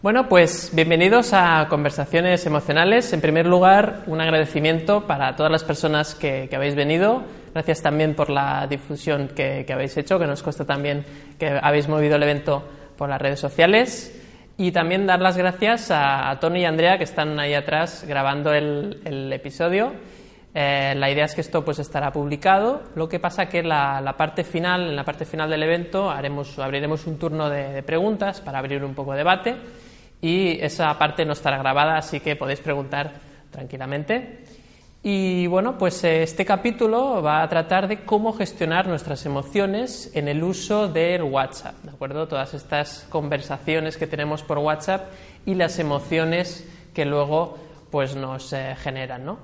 Bueno, pues bienvenidos a Conversaciones Emocionales. En primer lugar, un agradecimiento para todas las personas que, habéis venido. Gracias también por la difusión que, habéis hecho, que nos cuesta también que habéis movido el evento por las redes sociales. Y también dar las gracias a, Tony y Andrea que están ahí atrás grabando el, episodio. Eh, la idea es que esto pues estará publicado. Lo que pasa que la, la parte final, en la parte final del evento haremos, abriremos un turno de, de preguntas para abrir un poco de debate y esa parte no estará grabada, así que podéis preguntar tranquilamente. Y bueno, pues eh, este capítulo va a tratar de cómo gestionar nuestras emociones en el uso del WhatsApp, ¿de acuerdo? Todas estas conversaciones que tenemos por WhatsApp y las emociones que luego pues nos eh, generan, ¿no?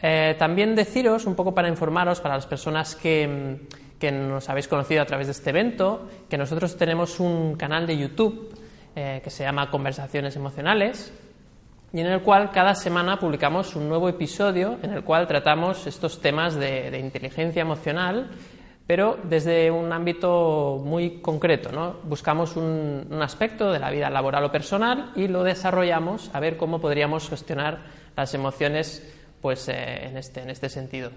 Eh, también deciros, un poco para informaros, para las personas que, que nos habéis conocido a través de este evento, que nosotros tenemos un canal de YouTube que se llama Conversaciones Emocionales, y en el cual cada semana publicamos un nuevo episodio en el cual tratamos estos temas de, inteligencia emocional, pero desde un ámbito muy concreto. ¿no? Buscamos un, aspecto de la vida laboral o personal y lo desarrollamos a ver cómo podríamos gestionar las emociones pues, eh, en, este, en este sentido.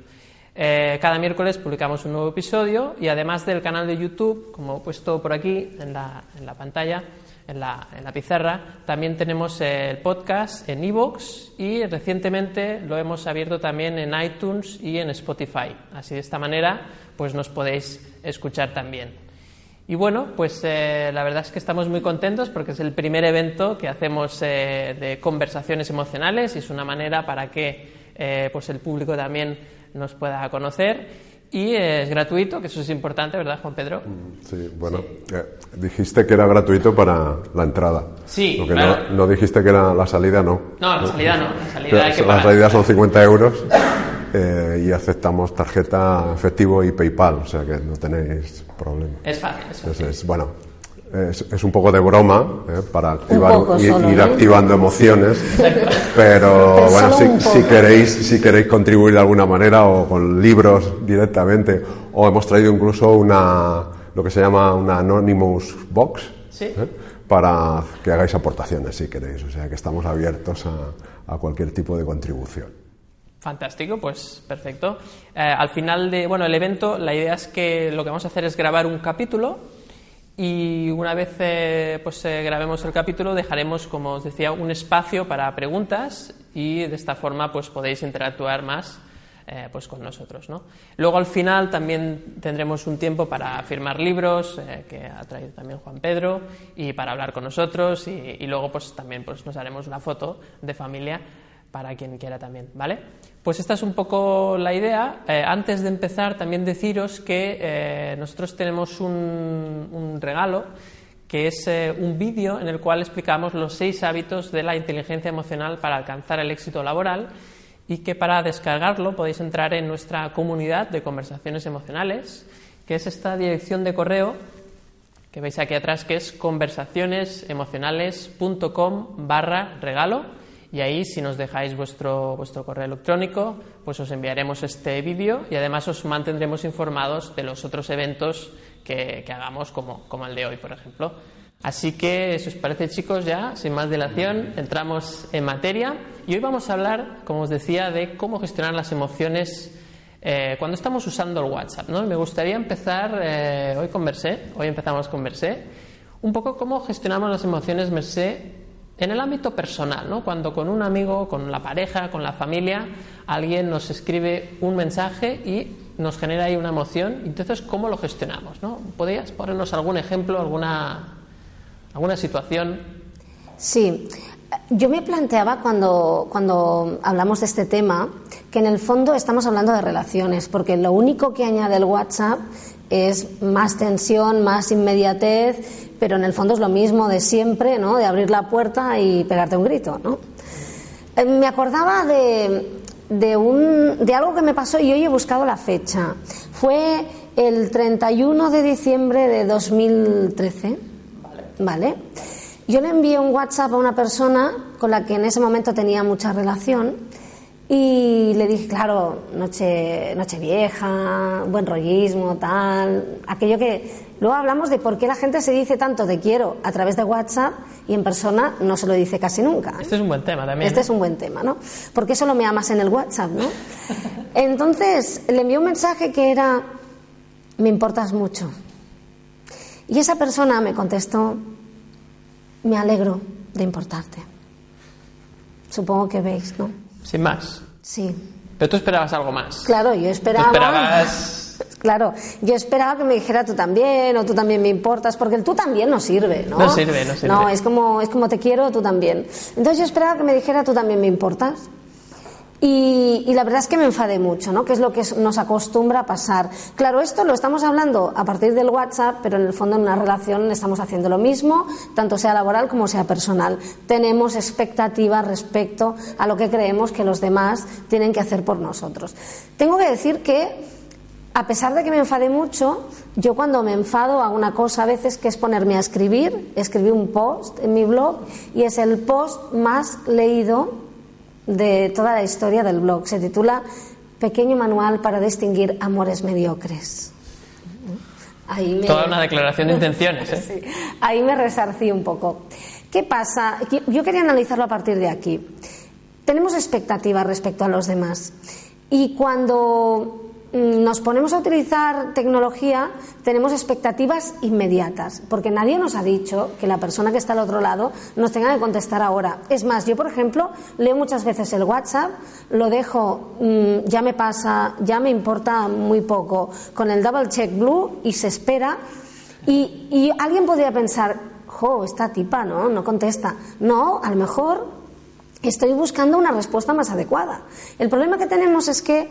Eh, cada miércoles publicamos un nuevo episodio y además del canal de YouTube, como he puesto por aquí en la pantalla, en la, pizarra. También tenemos el podcast en iVoox y recientemente lo hemos abierto también en iTunes y en Spotify. Así de esta manera pues nos podéis escuchar también. Y bueno, pues eh, la verdad es que estamos muy contentos porque es el primer evento que hacemos eh, de conversaciones emocionales y es una manera para que eh, pues el público también nos pueda conocer y es gratuito, que eso es importante, ¿verdad, Juan Pedro? Mm, sí, bueno, eh, dijiste que era gratuito para la entrada. Sí, Lo que no, dijiste que era la salida, no. No, la salida no. La salida, hay que la salida son 50 euros eh, y aceptamos tarjeta efectivo y PayPal, o sea que no tenéis problema. Es fácil, es fácil. Entonces, bueno, es, un poco de broma ¿eh? para activar, ir, ¿eh? activando emociones, pero, bueno, si, queréis, si queréis contribuir de alguna manera o con libros directamente, o hemos traído incluso una, lo que se llama una Anonymous Box, ¿eh? para que hagáis aportaciones si queréis, o sea que estamos abiertos a, a cualquier tipo de contribución. Fantástico, pues perfecto. al final de, bueno, el evento, la idea es que lo que vamos a hacer es grabar un capítulo y una vez eh, pues, eh, grabemos el capítulo, dejaremos, como os decía, un espacio para preguntas y de esta forma pues, podéis interactuar más eh, pues, con nosotros. ¿no? Luego, al final, también tendremos un tiempo para firmar libros, que ha traído también Juan Pedro, y para hablar con nosotros. Y, luego, pues también pues, nos haremos una foto de familia para quien quiera también, ¿vale? Pues esta es un poco la idea. Eh, antes de empezar, también deciros que eh, nosotros tenemos un, regalo que es eh, un vídeo en el cual explicamos los seis hábitos de la inteligencia emocional para alcanzar el éxito laboral y que para descargarlo podéis entrar en nuestra comunidad de conversaciones emocionales, que es esta dirección de correo que veis aquí atrás, que es conversacionesemocionales.com barra regalo y ahí si nos dejáis vuestro, vuestro correo electrónico, pues os enviaremos este vídeo y además os mantendremos informados de los otros eventos que, que hagamos, como, como el de hoy, por ejemplo. Así que, si os parece, chicos, ya, sin más dilación, entramos en materia y hoy vamos a hablar, como os decía, de cómo gestionar las emociones eh, cuando estamos usando el WhatsApp. ¿no? Me gustaría empezar, eh, hoy con Versé, hoy empezamos con Versé, un poco cómo gestionamos las emociones, Mercé, en el ámbito personal, ¿no? cuando con un amigo, con la pareja, con la familia, alguien nos escribe un mensaje y nos genera ahí una emoción, entonces, ¿cómo lo gestionamos? ¿no? ¿Podrías ponernos algún ejemplo, alguna, alguna situación? Sí, yo me planteaba cuando, cuando hablamos de este tema que en el fondo estamos hablando de relaciones, porque lo único que añade el WhatsApp es más tensión, más inmediatez, pero en el fondo es lo mismo de siempre, ¿no? De abrir la puerta y pegarte un grito, ¿no? Eh, me acordaba de, de, un, de algo que me pasó y hoy he buscado la fecha. Fue el 31 de diciembre de 2013, ¿vale? Yo le envié un WhatsApp a una persona con la que en ese momento tenía mucha relación y le dije, claro, noche, noche vieja, buen rollismo, tal, aquello que Luego hablamos de por qué la gente se dice tanto te quiero a través de WhatsApp y en persona no se lo dice casi nunca. Este es un buen tema también. Este es un buen tema, ¿no? ¿Por qué solo me amas en el WhatsApp, no? Entonces le envió un mensaje que era me importas mucho. Y esa persona me contestó me alegro de importarte. Supongo que veis, ¿no? Sin más. Sí. Pero tú esperabas algo más. Claro, yo esperaba. Tú esperabas. Claro, yo esperaba que me dijera tú también, o tú también me importas, porque el tú también no sirve, ¿no? No sirve, no sirve. No, es como, es como te quiero, tú también. Entonces yo esperaba que me dijera tú también me importas. Y, la verdad es que me enfadé mucho, ¿no? Que es lo que nos acostumbra a pasar. Claro, esto lo estamos hablando a partir del WhatsApp, pero en el fondo en una relación estamos haciendo lo mismo, tanto sea laboral como sea personal. Tenemos expectativas respecto a lo que creemos que los demás tienen que hacer por nosotros. Tengo que decir que a pesar de que me enfade mucho, yo cuando me enfado hago una cosa a veces que es ponerme a escribir, escribí un post en mi blog y es el post más leído de toda la historia del blog. Se titula Pequeño manual para distinguir amores mediocres. Toda una declaración de intenciones. ¿eh? Ahí me resarcí un poco. ¿Qué pasa? Yo quería analizarlo a partir de aquí. Tenemos expectativas respecto a los demás. Y cuando nos ponemos a utilizar tecnología, tenemos expectativas inmediatas, porque nadie nos ha dicho que la persona que está al otro lado nos tenga que contestar ahora. Es más, yo, por ejemplo, leo muchas veces el WhatsApp, lo dejo, mm, ya me pasa, ya me importa muy poco, con el double check blue y se espera. Y, y alguien podría pensar, jo, esta tipa, ¿no? No contesta. No, a lo mejor estoy buscando una respuesta más adecuada. El problema que tenemos es que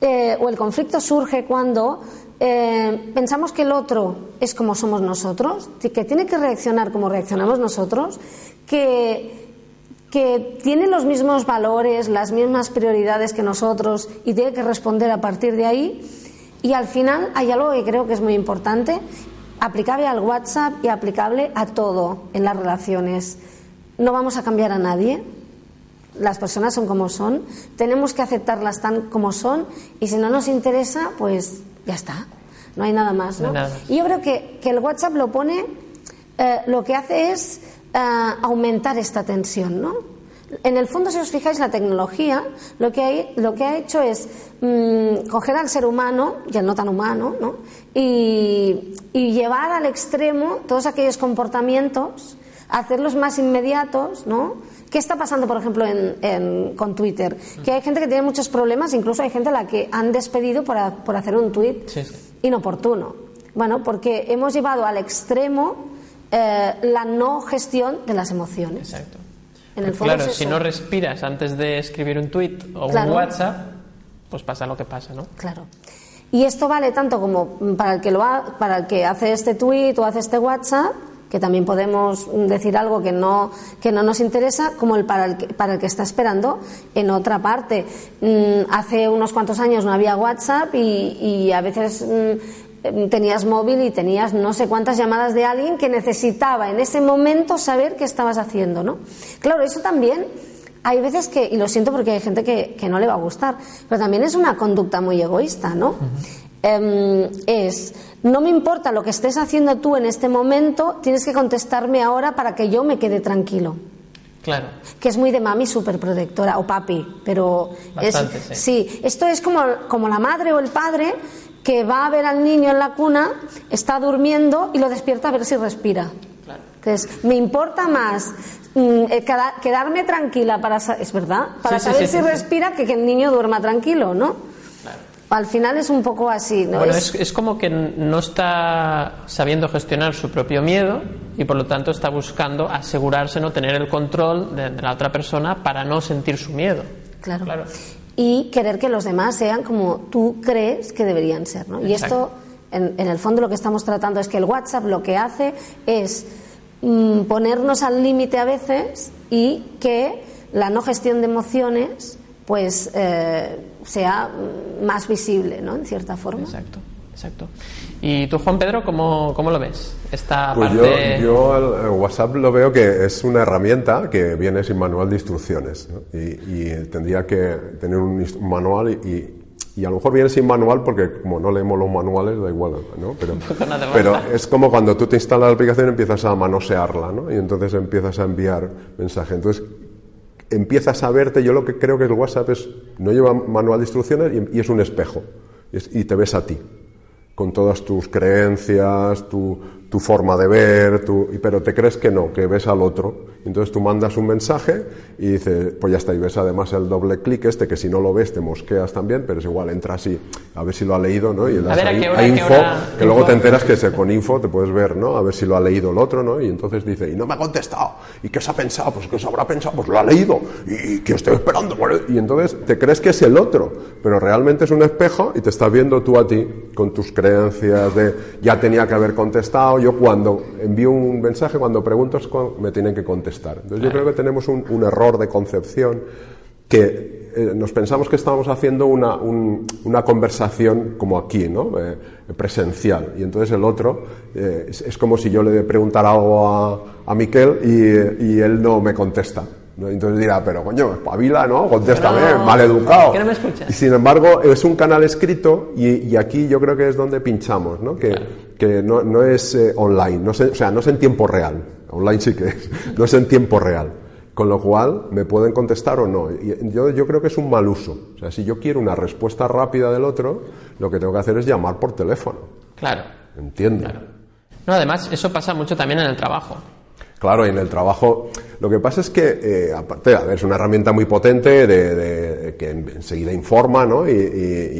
eh, o el conflicto surge cuando eh, pensamos que el otro es como somos nosotros, que tiene que reaccionar como reaccionamos nosotros, que, que tiene los mismos valores, las mismas prioridades que nosotros y tiene que responder a partir de ahí. Y al final hay algo que creo que es muy importante, aplicable al WhatsApp y aplicable a todo en las relaciones. No vamos a cambiar a nadie, las personas son como son, tenemos que aceptarlas tan como son y si no nos interesa, pues ya está, no hay nada más. ¿no? Y yo creo que, que, el WhatsApp lo pone, eh, lo que hace es eh, aumentar esta tensión, ¿no? En el fondo, si os fijáis, la tecnología lo que, hay, lo que ha hecho es mm, coger al ser humano, y al no tan humano, ¿no? y, y llevar al extremo todos aquellos comportamientos, hacerlos más inmediatos, ¿no? ¿Qué está pasando, por ejemplo, con Twitter? Que hay gente que tiene muchos problemas, incluso hay gente a la que han despedido por, hacer un tweet inoportuno. Bueno, porque hemos llevado al extremo eh, la no gestión de las emociones. Exacto. claro, si no respiras antes de escribir un tweet o un WhatsApp, pues pasa lo que pasa, ¿no? Claro. Y esto vale tanto como para el que lo para el que hace este tweet o hace este WhatsApp, que también podemos decir algo que no, que no nos interesa, como el para, el que, para el que está esperando en otra parte. Mm, hace unos cuantos años no había WhatsApp y, a veces mm, tenías móvil y tenías no sé cuántas llamadas de alguien que necesitaba en ese momento saber qué estabas haciendo, ¿no? Claro, eso también hay veces que, y lo siento porque hay gente que, que no le va a gustar, pero también es una conducta muy egoísta, ¿no? Em, es, no me importa lo que estés haciendo tú en este momento, tienes que contestarme ahora para que yo me quede tranquilo. Claro. Que es muy de mami súper protectora, o papi, pero Bastante, es, sí. esto es como, como la madre o el padre que va a ver al niño en la cuna, está durmiendo y lo despierta a ver si respira. Claro. Entonces, me importa más mm, eh, quedarme tranquila para es verdad para saber si respira que que el niño duerma tranquilo no al final es un poco así, ¿no? Bueno, es, como que no está sabiendo gestionar su propio miedo y por lo tanto está buscando asegurarse, no tener el control de, la otra persona para no sentir su miedo. Claro. claro. Y querer que los demás sean como tú crees que deberían ser, ¿no? Y esto, en, el fondo, lo que estamos tratando es que el WhatsApp lo que hace es mm, ponernos al límite a veces y que la no gestión de emociones pues eh, sea más visible, ¿no? En cierta forma. Exacto, exacto. ¿Y tú, Juan Pedro, cómo, cómo lo ves? Esta pues parte... yo, yo el WhatsApp lo veo que es una herramienta que viene sin manual de instrucciones y, tendría que tener un, manual y, y a lo mejor viene sin manual porque como no leemos los manuales da igual, ¿no? Pero, pero es como cuando tú te instalas la aplicación y empiezas a manosearla, ¿no? Y entonces empiezas a enviar mensaje. Entonces empiezas a verte, yo lo que creo que el WhatsApp es, no lleva manual de instrucciones y, es un espejo. y te ves a ti, con todas tus creencias, tu, tu forma de ver, tu, pero te crees que no, que ves al otro. Entonces tú mandas un mensaje y dices, pues ya está, y ves además el doble clic este, que si no lo ves te mosqueas también, pero es igual, entras y a ver si lo ha leído, ¿no? Y das ahí, info, que luego te enteras que se, con info te puedes ver, ¿no? A ver si lo ha leído el otro, ¿no? Y entonces dice, y no me ha contestado, ¿y qué se ha pensado? Pues que se habrá pensado, pues lo ha leído, y que estoy esperando. Y entonces te crees que es el otro, pero realmente es un espejo y te estás viendo tú a ti con tus creencias de ya tenía que haber contestado, yo cuando envío un mensaje, cuando pregunto, me tienen que contestar. Entonces yo creo que tenemos un, error de concepción que eh, nos pensamos que estamos haciendo una, una conversación como aquí, ¿no? Eh, presencial. Y entonces el otro eh, es, como si yo le preguntara algo a, a Miquel y, y él no me contesta. Entonces dirá, pero coño, espabila, ¿no? Contéstame, mal educado. no me escuchas? Y sin embargo, es un canal escrito y, aquí yo creo que es donde pinchamos, ¿no? Que, que no, no, es eh, online, no o sea, no es en tiempo real. Online sí que es, no es en tiempo real. Con lo cual, me pueden contestar o no. Y yo, yo creo que es un mal uso. O sea, si yo quiero una respuesta rápida del otro, lo que tengo que hacer es llamar por teléfono. Claro. Entiendo. No, además, eso pasa mucho también en el trabajo. Claro, y en el trabajo lo que pasa es que, eh, aparte, a ver, es una herramienta muy potente de, que enseguida informa ¿no? y,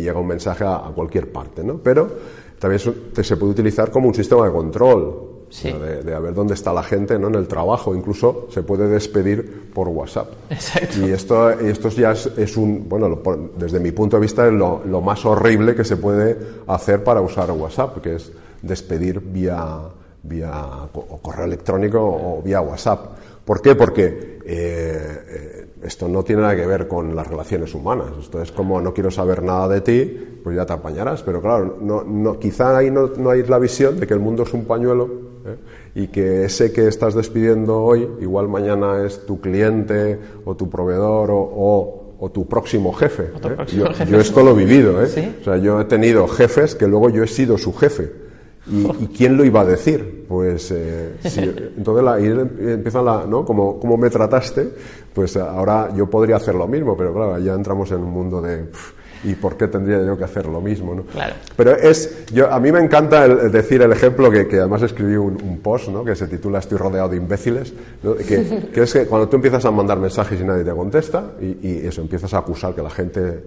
llega un mensaje a, cualquier parte, ¿no? pero también se puede utilizar como un sistema de control. De, a ver dónde está la gente ¿no? en el trabajo, incluso se puede despedir por WhatsApp. Exacto. Y esto, esto ya es, un, bueno, desde mi punto de vista es lo, lo más horrible que se puede hacer para usar WhatsApp, que es despedir vía vía o correo electrónico o vía WhatsApp. ¿Por qué? Porque eh, eh, esto no tiene nada que ver con las relaciones humanas. Esto es como no quiero saber nada de ti, pues ya te apañarás. Pero claro, no, no, quizá ahí no, no, hay la visión de que el mundo es un pañuelo ¿eh? y que ese que estás despidiendo hoy, igual mañana es tu cliente o tu proveedor o, o tu próximo jefe. Yo, yo, esto lo he vivido. ¿eh? O sea, yo he tenido jefes que luego yo he sido su jefe. ¿Y, quién lo iba a decir? Pues eh, entonces la, ahí empieza la, ¿no? Como, como me trataste, pues ahora yo podría hacer lo mismo, pero claro, ya entramos en un mundo de ¿y por qué tendría yo que hacer lo mismo? ¿no? Claro. Pero es, yo, a mí me encanta decir el ejemplo que, que además escribí un, post ¿no? que se titula Estoy rodeado de imbéciles, que, que, es que cuando tú empiezas a mandar mensajes y nadie te contesta, y, y eso, empiezas a acusar que la gente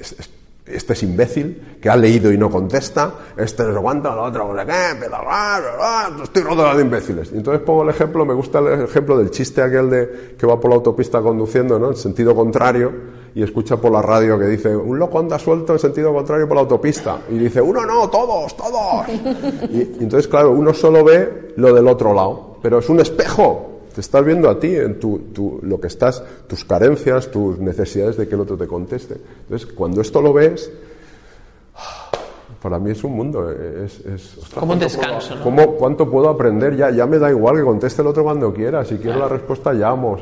es, este es imbécil, que ha leído y no contesta, este no aguanta, el otro no sé qué, estoy rodeado de imbéciles. Y entonces pongo el ejemplo, me gusta el ejemplo del chiste aquel de que va por la autopista conduciendo, ¿no? En sentido contrario, y escucha por la radio que dice, un loco anda suelto en sentido contrario por la autopista. Y dice, uno no, todos, todos. y entonces, claro, uno solo ve lo del otro lado, pero es un espejo. Te estás viendo a ti, en tu, lo que estás, tus carencias, tus necesidades de que el otro te conteste. Entonces, cuando esto lo ves, para mí es un mundo. Es, Como un descanso, ¿no? ¿Cuánto puedo aprender? Ya, ya me da igual que conteste el otro cuando quiera. Si quiero la respuesta, llamo.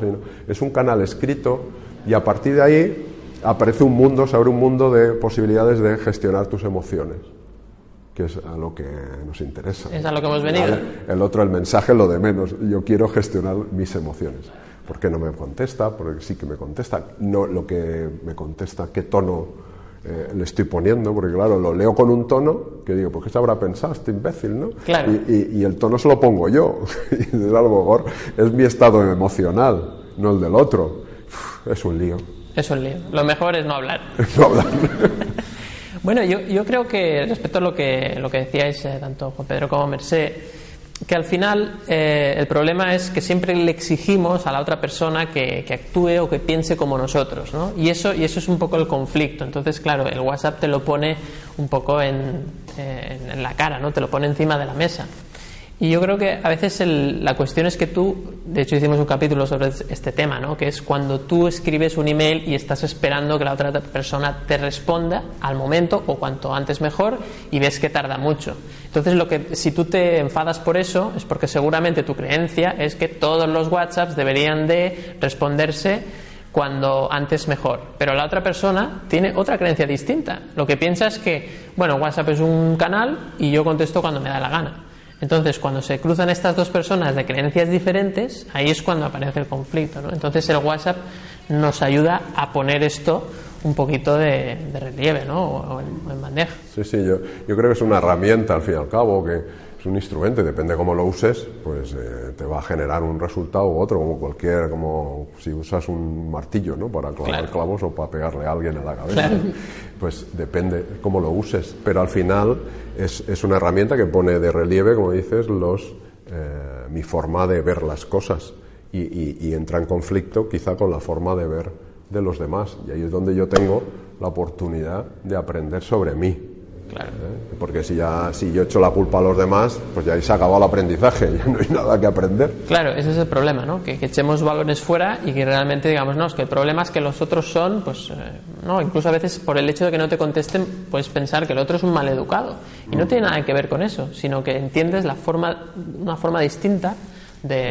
Es un canal escrito y a partir de ahí aparece un mundo, se abre un mundo de posibilidades de gestionar tus emociones que es a lo que nos interesa. Es a lo que hemos venido. El otro, el mensaje, lo de menos. Yo quiero gestionar mis emociones. ¿Por qué no me contesta? Porque sí que me contesta. No lo que me contesta, qué tono eh, le estoy poniendo, porque claro, lo leo con un tono que digo, pues qué se habrá pensado este imbécil, ¿no? Claro. Y, y, el tono se lo pongo yo. y a lo mejor es mi estado emocional, no el del otro. es un lío. Es un lío. Lo mejor es no hablar. no hablar. Bueno, yo, yo creo que respecto a lo que, lo que decíais eh, tanto Juan Pedro como Mercé, que al final eh, el problema es que siempre le exigimos a la otra persona que, que, actúe o que piense como nosotros, ¿no? Y eso, y eso es un poco el conflicto. Entonces, claro, el WhatsApp te lo pone un poco en, eh, en la cara, ¿no? Te lo pone encima de la mesa. Y yo creo que a veces la cuestión es que tú, de hecho hicimos un capítulo sobre este tema, ¿no? que es cuando tú escribes un email y estás esperando que la otra persona te responda al momento o cuanto antes mejor y ves que tarda mucho. Entonces, lo que, si tú te enfadas por eso es porque seguramente tu creencia es que todos los WhatsApps deberían de responderse cuando antes mejor. Pero la otra persona tiene otra creencia distinta. Lo que piensa es que, bueno, WhatsApp es un canal y yo contesto cuando me da la gana. Entonces, cuando se cruzan estas dos personas de creencias diferentes, ahí es cuando aparece el conflicto. ¿no? Entonces, el WhatsApp nos ayuda a poner esto un poquito de, relieve ¿no? o, en, bandeja. Sí, sí, yo, yo creo que es una herramienta al fin y al cabo que es un instrumento y depende de cómo lo uses, pues eh, te va a generar un resultado u otro, como cualquier, como si usas un martillo ¿no? para clavar clavos o para pegarle a alguien a la cabeza. Pues depende cómo lo uses, pero al final es, es una herramienta que pone de relieve, como dices, los, eh, mi forma de ver las cosas y, entra en conflicto quizá con la forma de ver de los demás. Y ahí es donde yo tengo la oportunidad de aprender sobre mí. Claro. ¿Eh? Porque si ya si yo echo la culpa a los demás, pues ya ahí se ha acabado el aprendizaje, ya no hay nada que aprender. Claro, ese es el problema, ¿no? Que, echemos balones fuera y que realmente digamos, no, es que el problema es que los otros son, pues, eh, no, incluso a veces por el hecho de que no te contesten, puedes pensar que el otro es un maleducado. Y no mm. tiene nada que ver con eso, sino que entiendes la forma, una forma distinta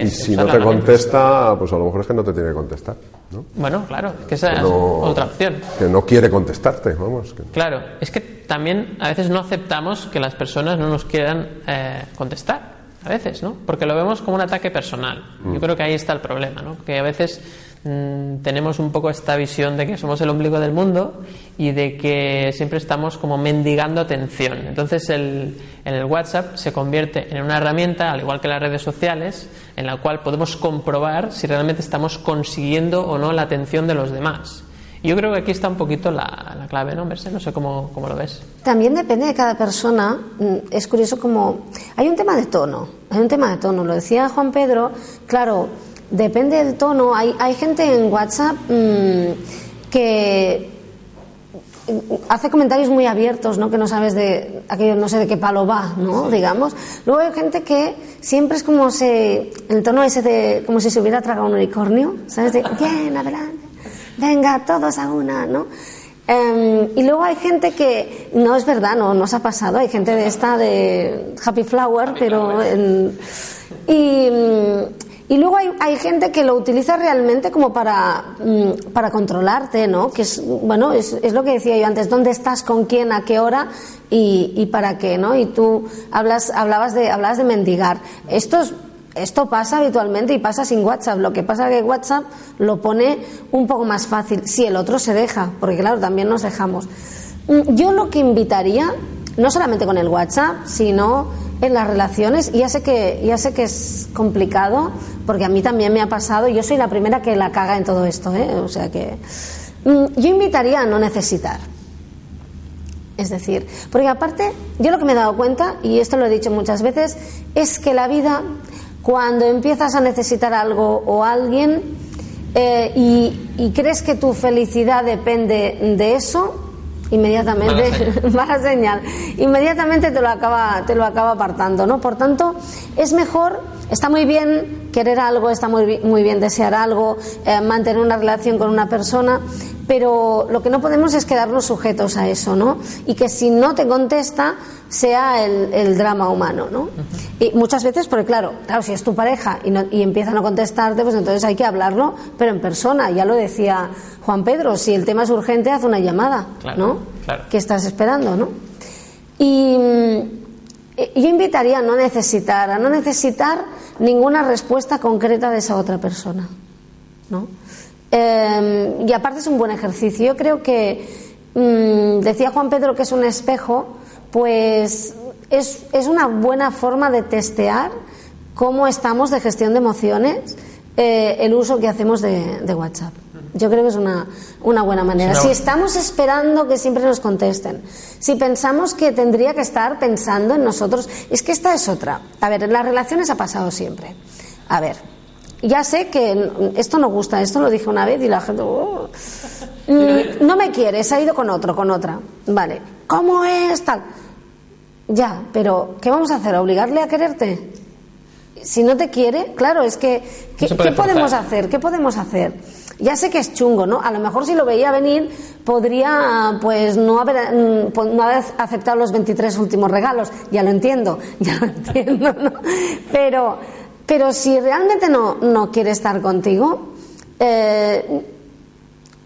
y si no te contesta, pues a lo mejor es que no te tiene que contestar. ¿no? Bueno, claro, que esa es otra opción. Que no quiere contestarte, vamos. Claro, es que también a veces no aceptamos que las personas no nos quieran eh, contestar. A veces, ¿no? Porque lo vemos como un ataque personal. Yo mm. creo que ahí está el problema, ¿no? Que a veces Mm, tenemos un poco esta visión de que somos el ombligo del mundo y de que siempre estamos como mendigando atención. Entonces el, el WhatsApp se convierte en una herramienta, al igual que las redes sociales, en la cual podemos comprobar si realmente estamos consiguiendo o no la atención de los demás. Yo creo que aquí está un poquito la, la clave, ¿no, Merce? No sé cómo, cómo, lo ves. También depende de cada persona. Mm, es curioso como... Hay un tema de tono, hay un tema de tono. Lo decía Juan Pedro, claro, depende del tono. Hay, hay gente en WhatsApp mm, que hace comentarios muy abiertos, ¿no? Que no sabes de aquello, no sé de qué palo va, ¿no? Digamos. Luego hay gente que siempre es como se, el tono ese de, como si se hubiera tragado un unicornio, ¿sabes? De, bien, adelante, venga, todos a una, ¿no? Em, y luego hay gente que, no es verdad, no nos ha pasado, hay gente de esta de Happy Flower, pero, y, y luego hay, hay, gente que lo utiliza realmente como para, mm, para controlarte, ¿no? Que es, bueno, es, es, lo que decía yo antes, ¿dónde estás, con quién, a qué hora y, y para qué, ¿no? Y tú hablas, hablabas, de, hablabas de mendigar. Esto, esto pasa habitualmente y pasa sin WhatsApp. Lo que pasa es que WhatsApp lo pone un poco más fácil, si el otro se deja, porque claro, también nos dejamos. Mm, yo lo que invitaría, no solamente con el WhatsApp, sino en las relaciones. Ya sé que, ya sé que es complicado, porque a mí también me ha pasado. Yo soy la primera que la caga en todo esto, ¿eh? O sea que. Mm, yo invitaría a no necesitar. Es decir, porque aparte, yo lo que me he dado cuenta, y esto lo he dicho muchas veces, es que la vida, cuando empiezas a necesitar algo o alguien eh, y, y crees que tu felicidad depende de eso, inmediatamente mala señal. inmediatamente te lo acaba te lo acaba apartando no por tanto es mejor está muy bien querer algo está muy, muy bien desear algo eh, mantener una relación con una persona pero lo que no podemos es quedarnos sujetos a eso, ¿no? Y que si no te contesta sea el, drama humano, ¿no? Y muchas veces, porque claro, claro, si es tu pareja y, no, y empieza a no contestarte, pues entonces hay que hablarlo, pero en persona, ya lo decía Juan Pedro, si el tema es urgente, haz una llamada, ¿no? Claro. Que estás esperando, ¿no? Y mm, yo invitaría a no necesitar, a no necesitar ninguna respuesta concreta de esa otra persona, ¿no? Em, y aparte es un buen ejercicio. Yo creo que, mm, decía Juan Pedro que es un espejo, pues es, es, una buena forma de testear cómo estamos de gestión de emociones, eh, el uso que hacemos de, WhatsApp. Yo creo que es una, una buena manera. Si estamos esperando que siempre nos contesten, si pensamos que tendría que estar pensando en nosotros, es que esta es otra. A ver, en las relaciones ha pasado siempre. A ver, ya sé que esto no gusta, esto lo dije una vez y la gente, oh, mm, no me quiere, se ha ido con otro, con otra. Vale, ¿cómo es tal? Ya, pero ¿qué vamos a hacer? ¿Obligarle a quererte? Si no te quiere, claro, es que, ¿qué, podemos hacer? ¿Qué podemos hacer? Ya sé que es chungo, ¿no? A lo mejor si lo veía venir podría pues no haber, mm, no haber aceptado los 23 últimos regalos, ya lo entiendo, ya lo entiendo, ¿no? Pero pero si realmente no, no quiere estar contigo, eh,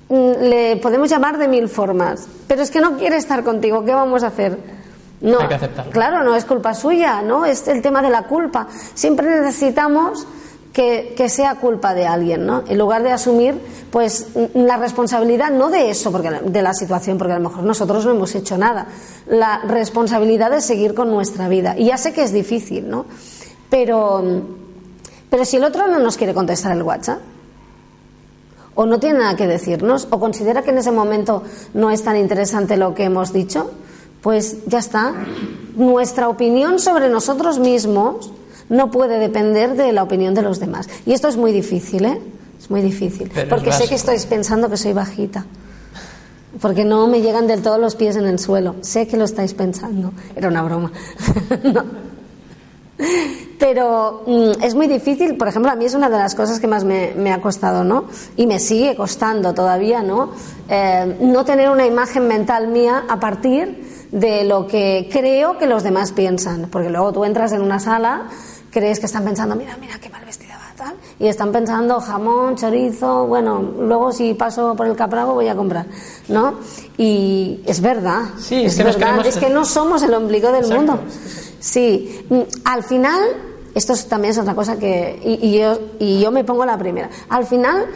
mm, le podemos llamar de mil formas, pero es que no quiere estar contigo, ¿qué vamos a hacer? No, Hay que aceptarlo. claro, no es culpa suya, ¿no? Es el tema de la culpa. Siempre necesitamos que, que, sea culpa de alguien, ¿no? En lugar de asumir, pues, la responsabilidad, no de eso, porque, de la situación, porque a lo mejor nosotros no hemos hecho nada, la responsabilidad de seguir con nuestra vida. Y ya sé que es difícil, ¿no? Pero, pero si el otro no nos quiere contestar el WhatsApp, o no tiene nada que decirnos, o considera que en ese momento no es tan interesante lo que hemos dicho, pues ya está. Nuestra opinión sobre nosotros mismos no puede depender de la opinión de los demás. Y esto es muy difícil, ¿eh? Es muy difícil. Pero porque sé que estáis pensando que soy bajita. Porque no me llegan del todo los pies en el suelo. Sé que lo estáis pensando. Era una broma. No. Pero mm, es muy difícil, por ejemplo, a mí es una de las cosas que más me, me ha costado, ¿no? Y me sigue costando todavía, ¿no? Eh, no tener una imagen mental mía a partir de lo que creo que los demás piensan. Porque luego tú entras en una sala, crees que están pensando, mira, mira qué mal vestida va, tal. Y están pensando jamón, chorizo, bueno, luego si paso por el capravo voy a comprar, ¿no? Y es verdad. Sí, es que nos verdad, es que no somos el ombligo del Exacto. mundo. Sí, Mm, al final, esto es- también es otra cosa que. Y, y yo, y yo me pongo la primera. Al final,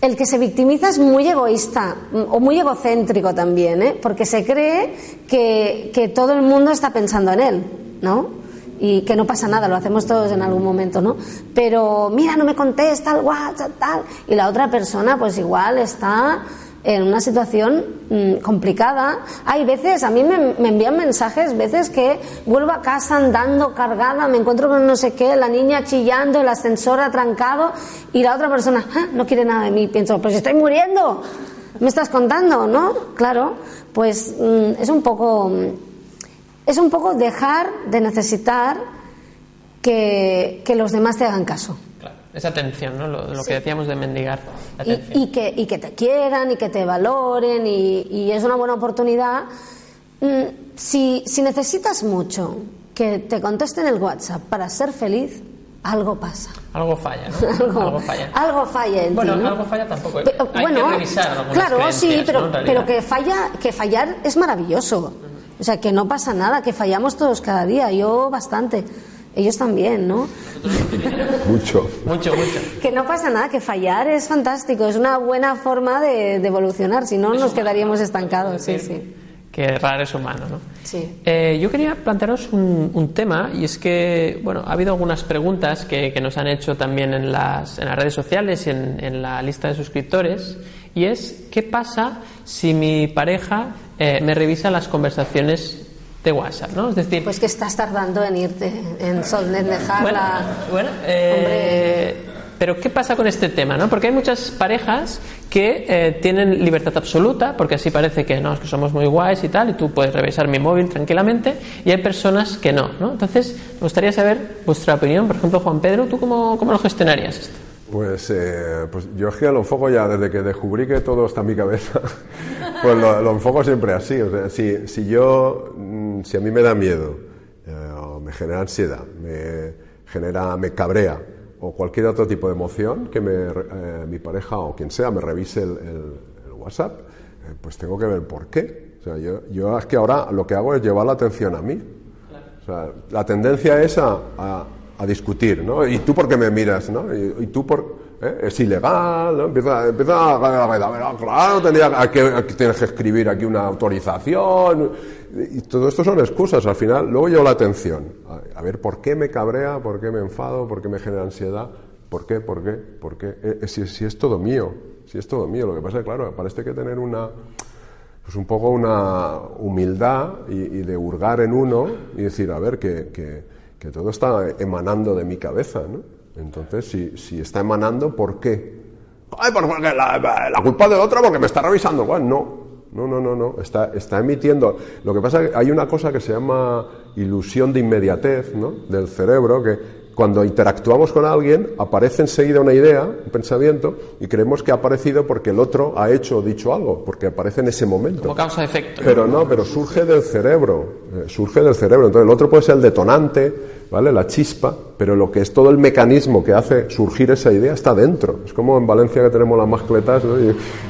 el que se victimiza es muy egoísta mm, o muy egocéntrico también, ¿eh? porque se cree que, que todo el mundo está pensando en él, ¿no? Y que no pasa nada, lo hacemos todos en algún momento, ¿no? Pero mira, no me contesta el WhatsApp, tal. Y la otra persona, pues igual está en una situación mm, complicada. Hay veces, a mí me, me envían mensajes, veces que vuelvo a casa andando cargada, me encuentro con no sé qué, la niña chillando, el ascensor atrancado y la otra persona "Ah, no quiere nada de mí. Pienso, pues estoy muriendo. ¿Me estás contando, no? Claro, pues mm, es un poco. mm, Es un poco dejar de necesitar que, que los demás te hagan caso. Esa atención, ¿no? Lo, lo Sí. que decíamos de mendigar y, que, y que te quieran y que te valoren y, y es una buena oportunidad. Mm, Si, si necesitas mucho que te contesten el WhatsApp para ser feliz, algo pasa. Algo falla, ¿no? algo falla. algo falla en Bueno, ti, ¿no? algo falla tampoco. Pe- Hay bueno, que revisar claro, sí, pero, pero que falla, que fallar es maravilloso. O sea, que no pasa nada, que fallamos todos cada día. Yo bastante. Ellos también, ¿no? Mucho. Mucho, mucho. Que no pasa nada, que fallar es fantástico, es una buena forma de, de evolucionar, si no nos quedaríamos estancados. Sí, sí. Que errar es humano, ¿no? Sí. Eh, yo quería plantearos un, un tema y es que, bueno, ha habido algunas preguntas que, que nos han hecho también en las, en las redes sociales y en, en la lista de suscriptores y es, ¿qué pasa si mi pareja eh, me revisa las conversaciones de WhatsApp, ¿no? Es decir, Pues que estás tardando en irte, en, sol, en dejar bueno, la... bueno, eh, pero ¿qué pasa con este tema? ¿no? Porque hay muchas parejas que eh, tienen libertad absoluta, porque así parece que no, es que somos muy guays y tal, y tú puedes revisar mi móvil tranquilamente, y hay personas que no, ¿no? Entonces, me gustaría saber vuestra opinión. Por ejemplo, Juan Pedro, ¿tú cómo, cómo lo gestionarías esto? Pues, eh, pues yo es que lo enfoco ya desde que descubrí que todo está en mi cabeza, pues lo, lo enfoco siempre así. O sea, si, si yo, mm, si a mí me da miedo, eh, o me genera ansiedad, me genera, me cabrea, o cualquier otro tipo de emoción que me, eh, mi pareja o quien sea me revise el, WhatsApp, eh, pues tengo que ver por qué. O sea, yo, yo es que ahora lo que hago es llevar la atención a mí. O sea, la tendencia es a, a- a discutir, ¿no? ¿Y tú por qué me miras, no? ¿Y, y tú por...? ¿Eh? Es ilegal, ¿no? Empieza, empieza a... a- a- a- Claro, tendría que, tienes que escribir aquí una autorización. Y todo esto son excusas. Al final, luego llevo la atención. A, ver, ¿por qué me cabrea? ¿Por qué me enfado? ¿Por qué me genera ansiedad? ¿Por qué? ¿Por qué? ¿Por qué? Eh, eh, si, si es todo mío. Si es todo mío. Lo que pasa es que, claro, parece que tener una pues un poco una humildad y, y de hurgar en uno y decir, a ver, que, que- que todo está emanando de mi cabeza, ¿no? Entonces, si, si está emanando, ¿por qué? Ay, pues porque la, la culpa del otro porque me está revisando. Bueno, no, no, no, no, no. Está, está emitiendo. Lo que pasa es que hay una cosa que se llama ilusión de inmediatez, ¿no? Del cerebro, que cuando interactuamos con alguien, aparece enseguida una idea, un pensamiento, y creemos que ha aparecido porque el otro ha hecho o dicho algo, porque aparece en ese momento. Como causa-efecto. Pero no, pero surge del cerebro, eh, surge del cerebro. Entonces el otro puede ser el detonante, ¿vale? La chispa, pero lo que es todo el mecanismo que hace surgir esa idea está dentro. Es como en Valencia que tenemos las mascletas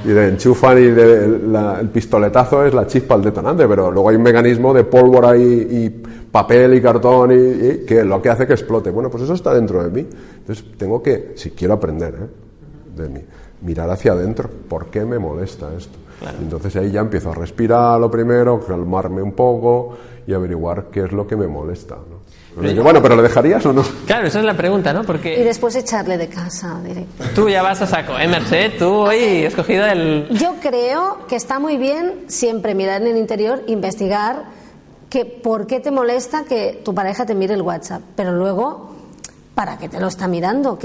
y, de enchufan y de, el pistoletazo es la chispa, el detonante, pero luego hay un mecanismo de pólvora y papel y cartón y, que lo que hace que explote. Bueno, pues eso está dentro de mí. Entonces tengo que, si quiero aprender ¿eh? de mí, mirar hacia adentro. ¿Por qué me molesta esto? Entonces ahí ya empiezo a respirar lo primero, calmarme un poco y averiguar qué es lo que me molesta. bueno, pero ¿le dejarías o no? Claro, esa es la pregunta, ¿no? Porque... Y después echarle de casa directo. Tú ya vas a saco, ¿eh, Merced? Tú hoy has cogido el... Yo creo que está muy bien siempre mirar en el interior, investigar que por qué te molesta que tu pareja te mire el WhatsApp, pero luego ¿para qué te lo está mirando?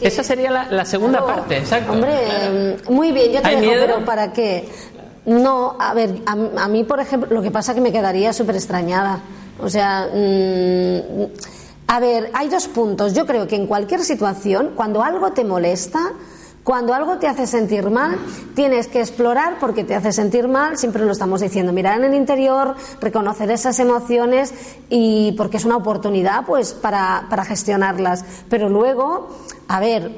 Esa sería la, segunda parte, exacto. Hombre, muy bien, yo te digo, pero ¿para qué? No, a ver, a, mí, por ejemplo, lo que pasa es que me quedaría súper extrañada. O sea, mm, a ver, hay dos puntos. Yo creo que en cualquier situación, cuando algo te molesta, cuando algo te hace sentir mal, tienes que explorar porque te hace sentir mal, siempre lo estamos diciendo, mirar en el interior, reconocer esas emociones y porque es una oportunidad pues para, para gestionarlas. Pero luego, a ver,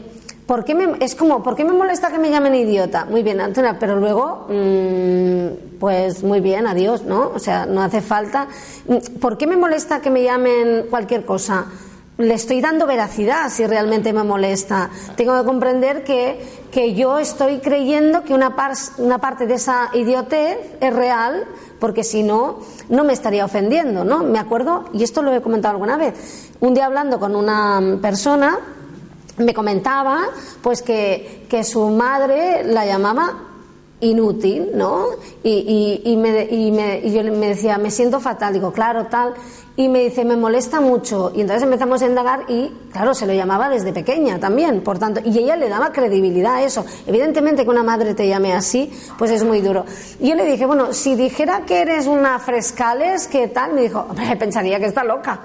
¿por qué me, es como, ¿por qué me molesta que me llamen idiota? Muy bien, Antena, pero luego, mm, pues muy bien, adiós, ¿no? O sea, no hace falta. ¿Por qué me molesta que me llamen cualquier cosa? Le estoy dando veracidad si realmente me molesta. Tengo que comprender que, que yo estoy creyendo que una, una parte de esa idiotez es real, porque si no, no me estaría ofendiendo, ¿no? Me acuerdo, y esto lo he comentado alguna vez, un día hablando con una persona, me comentaba pues que, que su madre la llamaba inútil, ¿no? Y, y, me, y, me, y, yo me decía, me siento fatal, digo, claro, tal, y me dice, me molesta mucho, y entonces empezamos a indagar y, claro, se lo llamaba desde pequeña también, por tanto, y ella le daba credibilidad a eso. Evidentemente que una madre te llame así, pues es muy duro. Y yo le dije, bueno, si dijera que eres una frescales, ¿qué tal? Me dijo, pensaría que está loca.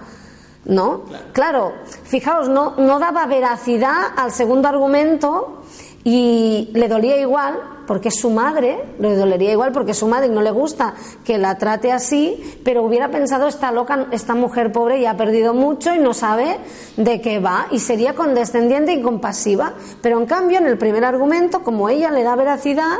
¿No? Claro, fijaos, no, no daba veracidad al segundo argumento y le dolía igual porque es su madre, le dolería igual porque es su madre y no le gusta que la trate así, pero hubiera pensado esta loca, esta mujer pobre ya ha perdido mucho y no sabe de qué va y sería condescendiente y compasiva. Pero en cambio, en el primer argumento, como ella le da veracidad,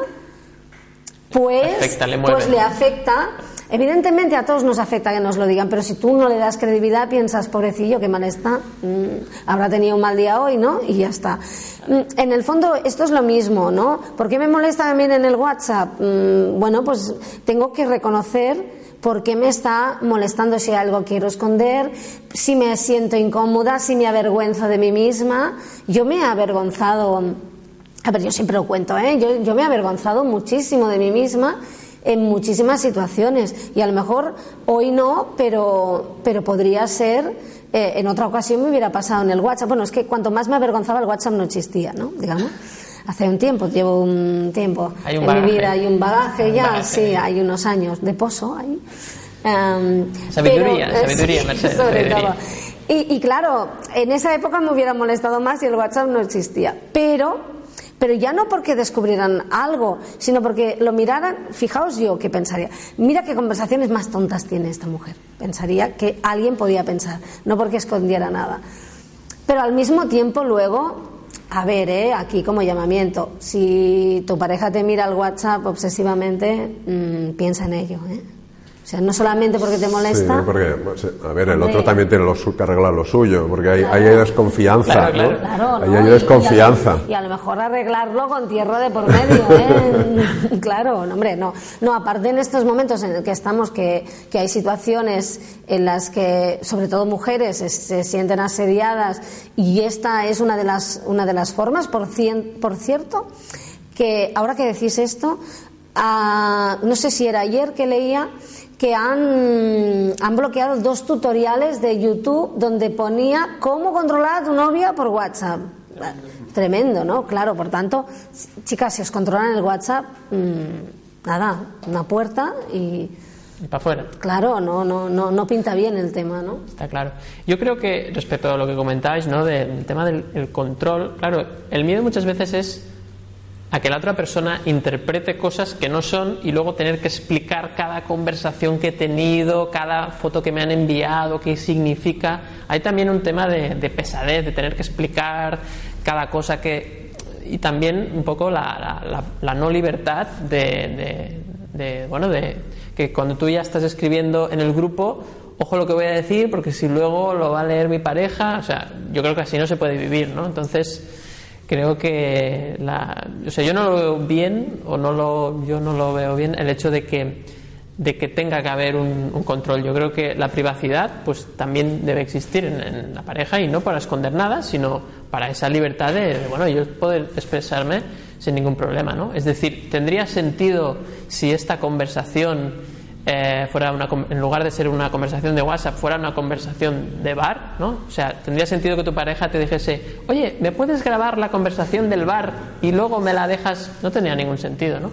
pues, pues le afecta Evidentemente a todos nos afecta que nos lo digan, pero si tú no le das credibilidad, piensas, pobrecillo, qué mal está, mm, habrá tenido un mal día hoy, ¿no? Y ya está. Mm, en el fondo, esto es lo mismo, ¿no? ¿Por qué me molesta también en el WhatsApp? Mm, bueno, pues tengo que reconocer por qué me está molestando si algo quiero esconder, si me siento incómoda, si me avergüenzo de mí misma. Yo me he avergonzado, a ver, yo siempre lo cuento, ¿eh? Yo, yo me he avergonzado muchísimo de mí misma en muchísimas situaciones y a lo mejor hoy no, pero, pero podría ser eh, en otra ocasión me hubiera pasado en el WhatsApp. Bueno, es que cuanto más me avergonzaba el WhatsApp no existía, ¿no? Digamos. Hace un tiempo, llevo un tiempo en mi vida, hay un bagaje ya, sí, hay unos años de pozo ahí. sabiduría, sabiduría, Mercedes, sobre Todo. Y, y claro, en esa época me hubiera molestado más y el WhatsApp no existía. Pero pero ya no porque descubrieran algo, sino porque lo miraran, fijaos yo qué pensaría, mira qué conversaciones más tontas tiene esta mujer, pensaría que alguien podía pensar, no porque escondiera nada. Pero al mismo tiempo luego, a ver, ¿eh? aquí como llamamiento, si tu pareja te mira el WhatsApp obsesivamente, mm, piensa en ello. ¿eh? Sea, no solamente porque te molesta. Sí, porque, pues, a ver, el otro también tiene lo que arreglar lo suyo, porque hay, hay desconfianza. Claro, claro. ¿no? hay desconfianza. Y a, lo mejor arreglarlo con tierra de por medio, ¿eh? claro, hombre, no. No, aparte en estos momentos en el que estamos, que, que hay situaciones en las que, sobre todo mujeres, se, sienten asediadas, y esta es una de las, una de las formas, por, cien, por cierto, que ahora que decís esto, ah, no sé si era ayer que leía que han, han bloqueado dos tutoriales de YouTube donde ponía cómo controlar a tu novia por WhatsApp. Tremendo, ¿no? Claro, por tanto, chicas, si os controlan el WhatsApp, mm, nada, una puerta y para afuera. Claro, no, no, no, no pinta bien el tema, ¿no? Está claro. Yo creo que respecto a lo que comentáis, ¿no? Del tema del control, claro, el miedo muchas veces es a que la otra persona interprete cosas que no son y luego tener que explicar cada conversación que he tenido, cada foto que me han enviado, qué significa. Hay también un tema de, pesadez, de tener que explicar cada cosa que... y también un poco la, no libertad de, de, bueno, de que cuando tú ya estás escribiendo en el grupo, ojo lo que voy a decir porque si luego lo va a leer mi pareja, o sea, yo creo que así no se puede vivir, ¿no? Entonces creo que la, o sea, yo no lo veo bien o no lo, yo no lo veo bien el hecho de que, de que tenga que haber un, control. Yo creo que la privacidad pues también debe existir en, la pareja y no para esconder nada, sino para esa libertad de, bueno, yo poder expresarme sin ningún problema, ¿no? Es decir, tendría sentido si esta conversación eh, fuera una, en lugar de ser una conversación de WhatsApp, fuera una conversación de bar, ¿no? O sea, tendría sentido que tu pareja te dijese, oye, ¿me puedes grabar la conversación del bar y luego me la dejas? No tenía ningún sentido, ¿no?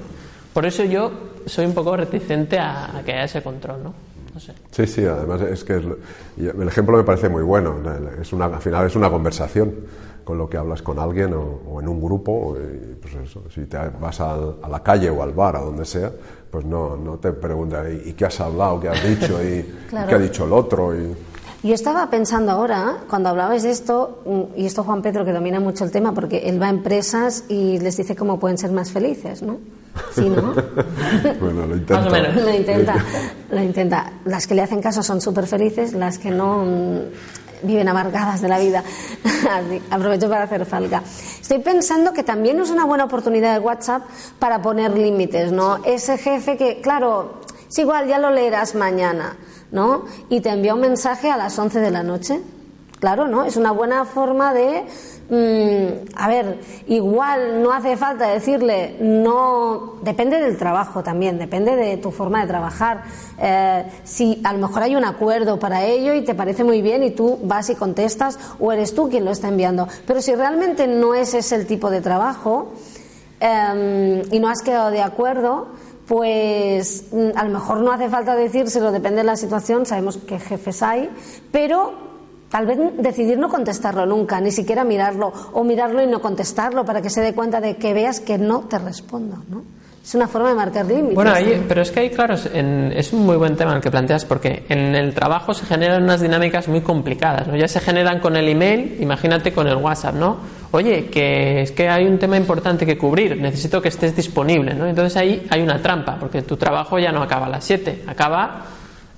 Por eso yo soy un poco reticente a, que haya ese control, ¿no? No sé. Sí, sí, además es que el ejemplo me parece muy bueno. Es una, al final es una conversación con lo que hablas con alguien o, en un grupo. pues eso, si te vas a, a la calle o al bar, a donde sea, pues no, no te pregunta ¿y qué has hablado? ¿Qué has dicho? ¿Y qué ha dicho el otro? Y... Yo estaba pensando ahora, cuando hablabais de esto, y esto Juan Pedro que domina mucho el tema, porque él va a empresas y les dice cómo pueden ser más felices, ¿no? Sí, ¿no? bueno, lo intenta. Más o menos. Lo intenta, lo intenta. Las que le hacen caso son súper felices, las que no viven amargadas de la vida. Aprovecho para hacer falga. Estoy pensando que también es una buena oportunidad de WhatsApp para poner límites, ¿no? Ese jefe que, claro, es igual, ya lo leerás mañana, ¿no? Y te envía un mensaje a las 11 de la noche. Claro, ¿no? Es una buena forma de Mm, a ver, igual no hace falta decirle, no, depende del trabajo también, depende de tu forma de trabajar. Eh, si a lo mejor hay un acuerdo para ello y te parece muy bien y tú vas y contestas, o eres tú quien lo está enviando. Pero si realmente no es ese el tipo de trabajo em, y no has quedado de acuerdo, pues mm, a lo mejor no hace falta decírselo, depende de la situación, sabemos qué jefes hay, pero Tal vez decidir no contestarlo nunca, ni siquiera mirarlo, o mirarlo y no contestarlo para que se dé cuenta de que veas que no te respondo, ¿no? Es una forma de marcar límites. Bueno, pero es que hay, claro, es un muy buen tema el que planteas, porque en el trabajo se generan unas dinámicas muy complicadas, ¿no? Ya se generan con el email, imagínate con el WhatsApp, ¿no? Oye, que es que hay un tema importante que cubrir, necesito que estés disponible, ¿no? Entonces ahí hay una trampa, porque tu trabajo ya no acaba a las 7, acaba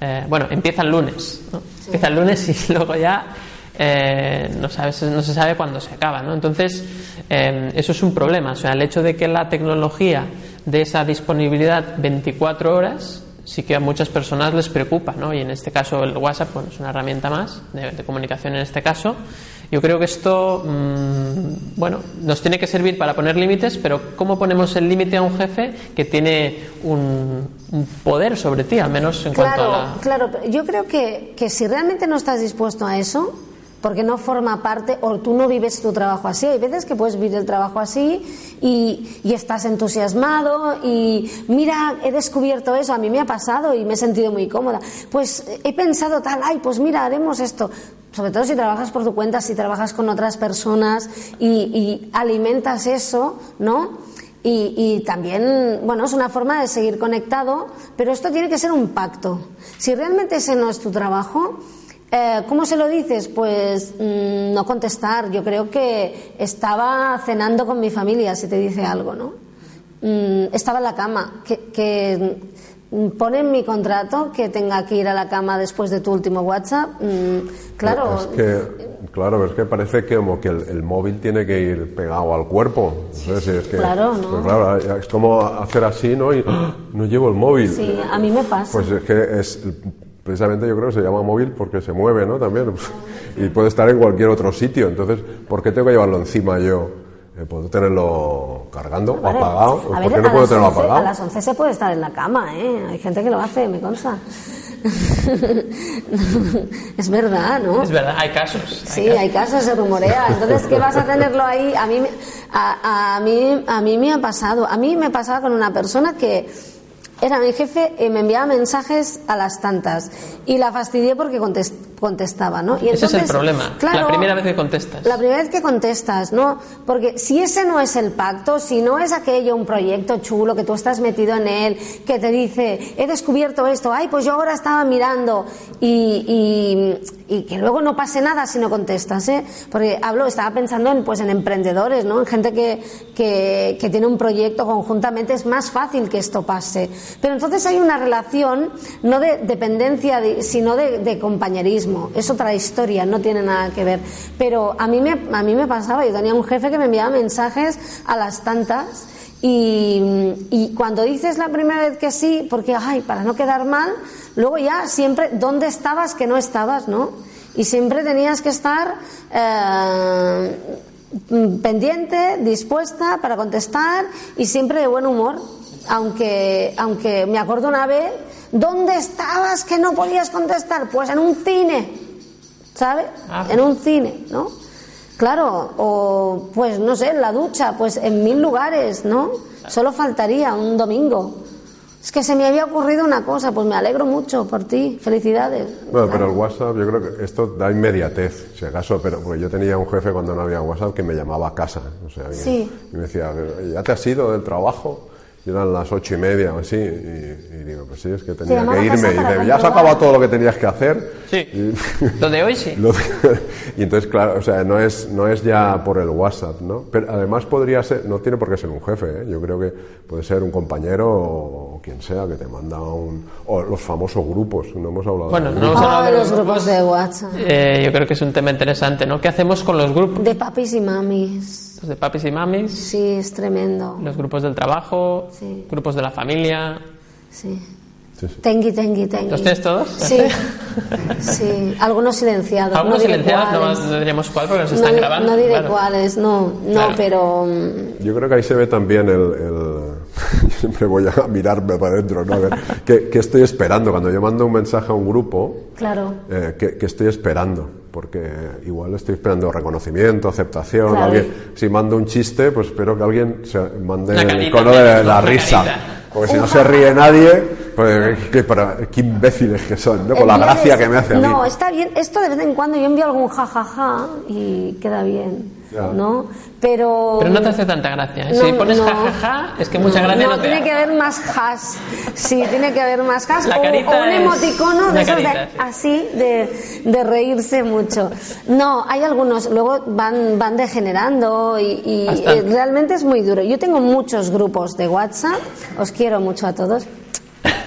eh, bueno, empieza el lunes, ¿no? Empieza el lunes y luego ya eh, no, no se sabe cuándo se acaba, ¿no? Entonces, eh, eso es un problema, o sea, el hecho de que la tecnología de esa disponibilidad 24 horas sí que a muchas personas les preocupa, ¿no? Y en este caso el WhatsApp, bueno, es una herramienta más de comunicación en este caso, yo creo que esto, mm, bueno, nos tiene que servir para poner límites, pero ¿cómo ponemos el límite a un jefe que tiene un, poder sobre ti, al menos en cuanto a la... Claro, yo creo que, que si realmente no estás dispuesto a eso, porque no forma parte o tú no vives tu trabajo así. Hay veces que puedes vivir el trabajo así y, y, estás entusiasmado y mira, he descubierto eso, a mí me ha pasado y me he sentido muy cómoda. Pues he pensado tal, ay, pues mira, haremos esto sobre todo si trabajas por tu cuenta, si trabajas con otras personas y, alimentas eso, ¿no? Y, también, bueno, es una forma de seguir conectado, pero esto tiene que ser un pacto. Si realmente ese no es tu trabajo, eh, ¿cómo se lo dices? Pues mm, no contestar. Yo creo que estaba cenando con mi familia, si te dice algo, ¿no? Mm, estaba en la cama. Que, que pone en mi contrato que tenga que ir a la cama después de tu último WhatsApp. Mm, claro. Es que, claro, es que parece que como que el, móvil tiene que ir pegado al cuerpo. es que, claro, ¿no? Pues claro, es como hacer así, ¿no? Y ¡ah! no llevo el móvil. Sí, a mí me pasa. Pues es que es precisamente yo creo que se llama móvil porque se mueve, ¿no? También. Y puede estar en cualquier otro sitio. Entonces, ¿por qué tengo que llevarlo encima yo? Eh, puedo tenerlo cargando o apagado. ¿Por qué no puedo tenerlo apagado? A las 11 se puede estar en la cama, ¿eh? Hay gente que lo hace, me consta. es verdad, ¿no? Es verdad, hay casos. sí, hay casos, se rumorea. Entonces, ¿qué vas a tenerlo ahí? A mí, a, a, mí, a mí me ha pasado. A mí me pasaba con una persona que era mi jefe y me enviaba mensajes a las tantas y la fastidié porque contestaba, ¿no? Y ese es el problema, la primera vez que contestas. La primera vez que contestas, ¿no? Porque si ese no es el pacto, si no es aquello un proyecto chulo que tú estás metido en él, que te dice, he descubierto esto, ay, pues yo ahora estaba mirando y, y, que luego no pase nada si no contestas, ¿eh? Porque hablo, estaba pensando en, pues, en emprendedores, ¿no? En gente que, que, que tiene un proyecto conjuntamente, es más fácil que esto pase. Pero entonces hay una relación no de dependencia, sino de, compañerismo. Es otra historia, no tiene nada que ver. Pero a mí, me, a mí me pasaba, yo tenía un jefe que me enviaba mensajes a las tantas. Y, y, cuando dices la primera vez que sí, porque, ay, para no quedar mal, luego ya siempre, ¿dónde estabas que no estabas, no? Y siempre tenías que estar eh, pendiente, dispuesta para contestar y siempre de buen humor aunque, aunque me acuerdo una vez, ¿dónde estabas que no podías contestar? Pues en un cine, ¿sabes? Ah. En un cine, ¿no? Claro, o pues no sé, en la ducha, pues en mil lugares, ¿no? Solo faltaría un domingo. Es que se me había ocurrido una cosa, pues me alegro mucho por ti, felicidades. Bueno, pero el WhatsApp, yo creo que esto da inmediatez, si acaso, pero pues yo tenía un jefe cuando no había WhatsApp que me llamaba a casa, o sea, sí. y me decía, ¿ya te has ido del trabajo? Y eran las ocho y media o así, y, digo, pues sí, es que tenía que irme. Y dice, ya has acabado todo lo que tenías que hacer. Sí. Y, lo de hoy sí. y entonces, claro, o sea, no es, no es ya por el WhatsApp, ¿no? Pero además podría ser, no tiene por qué ser un jefe, ¿eh? Yo creo que puede ser un compañero o quien sea que te manda un. O los famosos grupos, no hemos hablado bueno, de no hemos hablado de los grupos de WhatsApp. Eh, yo creo que es un tema interesante, ¿no? ¿Qué hacemos con los grupos? De papis y mamis de papis y mamis. Sí, es tremendo. Los grupos del trabajo, grupos de la familia. Sí. Tengi, tengi, tengi. ¿Los tienes todos? Sí. sí. Algunos silenciados. Algunos silenciados, no, diríamos cuál porque nos están grabando. No diré cuáles, no, no, pero. Mm, Yo creo que ahí se ve también el. el... siempre voy a mirarme para adentro, ¿no? A ver, ¿qué, ¿qué, estoy esperando? Cuando yo mando un mensaje a un grupo, claro. Eh, ¿qué, ¿qué, estoy esperando? Porque igual estoy esperando reconocimiento, aceptación. Alguien, si mando un chiste, pues espero que alguien se mande el icono de la risa. Porque si no se ríe nadie, pues qué, qué imbéciles que son, ¿no? Con la gracia que me hace a mí. No, está bien. Esto de vez en cuando yo envío algún jajaja y queda bien. ¿no? Pero... Pero no te hace tanta gracia. ¿eh? si pones jajaja, es que mucha gracia no, no tiene que haber más has. Sí, tiene que haber más has. o, un emoticono de esos de, así, de, de, reírse mucho. No, hay algunos, luego van, van degenerando y, y realmente es muy duro. Yo tengo muchos grupos de WhatsApp, os quiero mucho a todos,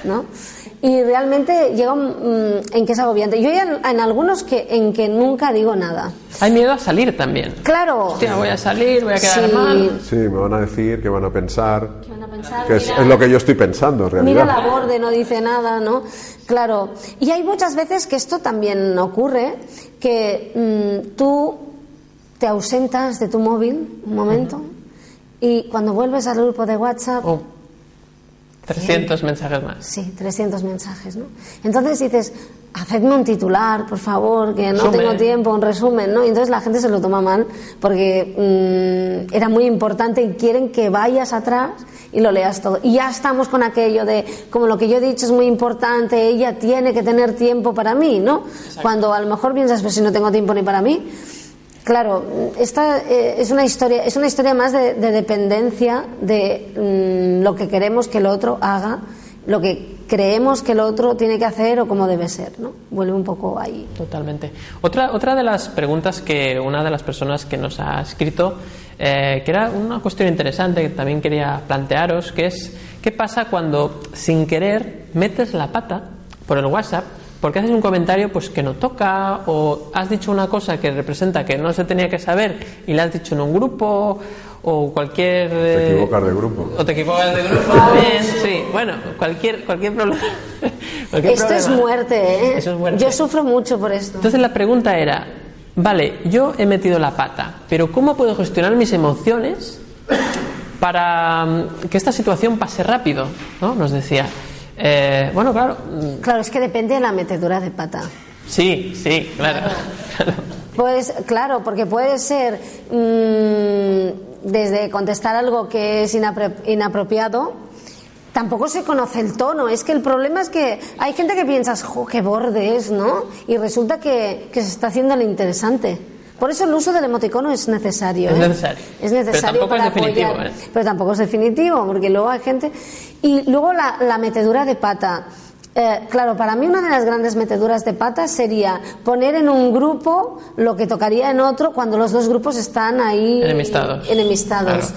¿no? y realmente llega mm, en que es agobiante. Yo en, algunos que en que nunca digo nada. Hay miedo a salir también. Claro. Hostia, voy a salir, voy a quedar mal. Sí, me van a decir, que van a pensar. ¿Qué van a pensar? Que es, lo que yo estoy pensando, en realidad. Mira la borde, no dice nada, ¿no? Claro. Y hay muchas veces que esto también ocurre, que mm, tú te ausentas de tu móvil un momento y cuando vuelves al grupo de WhatsApp... Oh 300 mensajes más. Sí, 300 mensajes, ¿no? Entonces dices, hacedme un titular, por favor, que no tengo tiempo, un resumen, ¿no? Y entonces la gente se lo toma mal porque mm, era muy importante y quieren que vayas atrás y lo leas todo. Y ya estamos con aquello de, como lo que yo he dicho es muy importante, ella tiene que tener tiempo para mí, ¿no? Cuando a lo mejor piensas, pues si no tengo tiempo ni para mí. Claro, esta eh, es una historia, es una historia más de, dependencia de mm, lo que queremos que el otro haga, lo que creemos que el otro tiene que hacer o cómo debe ser, ¿no? Vuelve un poco ahí. Totalmente. Otra, otra de las preguntas que una de las personas que nos ha escrito, eh, que era una cuestión interesante que también quería plantearos, que es qué pasa cuando sin querer metes la pata por el WhatsApp porque haces un comentario pues que no toca o has dicho una cosa que representa que no se tenía que saber y la has dicho en un grupo o cualquier te equivocas de grupo. o te equivocas de grupo también sí bueno cualquier cualquier problema esto es muerte ¿eh? es muerte. Yo sufro mucho por esto. Entonces la pregunta era vale yo he metido la pata pero cómo puedo gestionar mis emociones para mm, que esta situación pase rápido no nos decía eh, bueno, claro. Claro, es que depende de la metedura de pata. Sí, sí, claro. Pues claro, porque puede ser mm, desde contestar algo que es inapropiado tampoco se conoce el tono. Es que el problema es que hay gente que piensa, jo, qué borde es, ¿no? Y resulta que, que se está haciendo lo interesante. Por eso el uso del emoticono es necesario. Es ¿eh? necesario. Es necesario Pero tampoco para es definitivo. apoyar. ¿eh? Pero tampoco es definitivo, porque luego hay gente. Y luego la, la metedura de pata. Eh, claro, para mí una de las grandes meteduras de pata sería poner en un grupo lo que tocaría en otro cuando los dos grupos están ahí Enemistados. enemistados.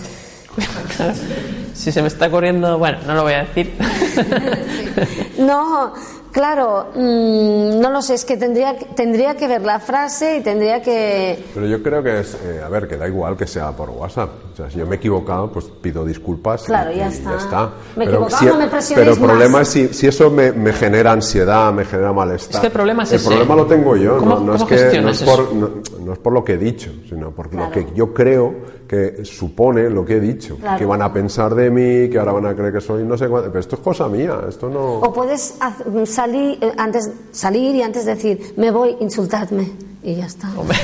Claro. Si se me está ocurriendo, bueno, no lo voy a decir. No, claro, mm, no lo sé, es que tendría, tendría que ver la frase y tendría que... Pero yo creo que es, eh, a ver, que da igual que sea por WhatsApp. O sea, si yo me he equivocado, pues pido disculpas. y- Claro, ya y está. Me he equivocado, si- no me presionéis Pero el problema más. es si, si eso me, me genera ansiedad, me genera malestar. Es que el problema es El ese. problema lo tengo yo, ¿Cómo- no, no es que no es, por, eso? no, no es por lo que he dicho, sino por Claro. lo que yo creo que supone lo que he dicho. Claro. Que van a pensar de mí, que ahora van a creer que soy no sé cuánto. Pero esto es cosa mía, esto no. O puedes haz- salir, eh, antes, salir y antes decir, me voy, insultadme. Y ya está. Hombre.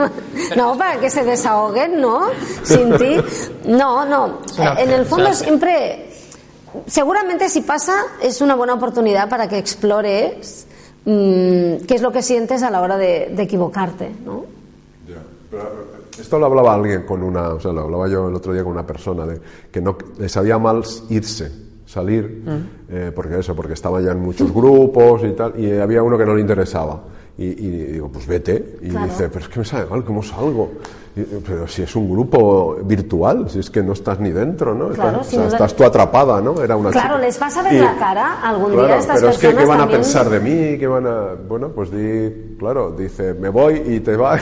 no, para que se desahoguen, ¿no? Sin ti. No, no. En el fondo siempre, seguramente si pasa, es una buena oportunidad para que explores mm, qué es lo que sientes a la hora de, de equivocarte, ¿no? Ya, pero, eh, esto lo hablaba alguien con una, o sea, lo hablaba yo el otro día con una persona de que no le sabía mal irse, salir, eh, porque eso, porque estaba ya en muchos grupos y tal, y había uno que no le interesaba. Y, y digo, pues vete. Y Claro. dice, pero es que me sabe mal, ¿cómo salgo? Y, pero si es un grupo virtual, si es que no estás ni dentro, ¿no? Claro, estás, si o sea, no- estás tú atrapada, ¿no? Era una Claro, chica. les vas a ver Y- la cara algún día Claro, a estas pero es que, ¿qué personas van a también? pensar de mí? ¿Qué van a...? Bueno, pues di, claro, dice, me voy y te vas.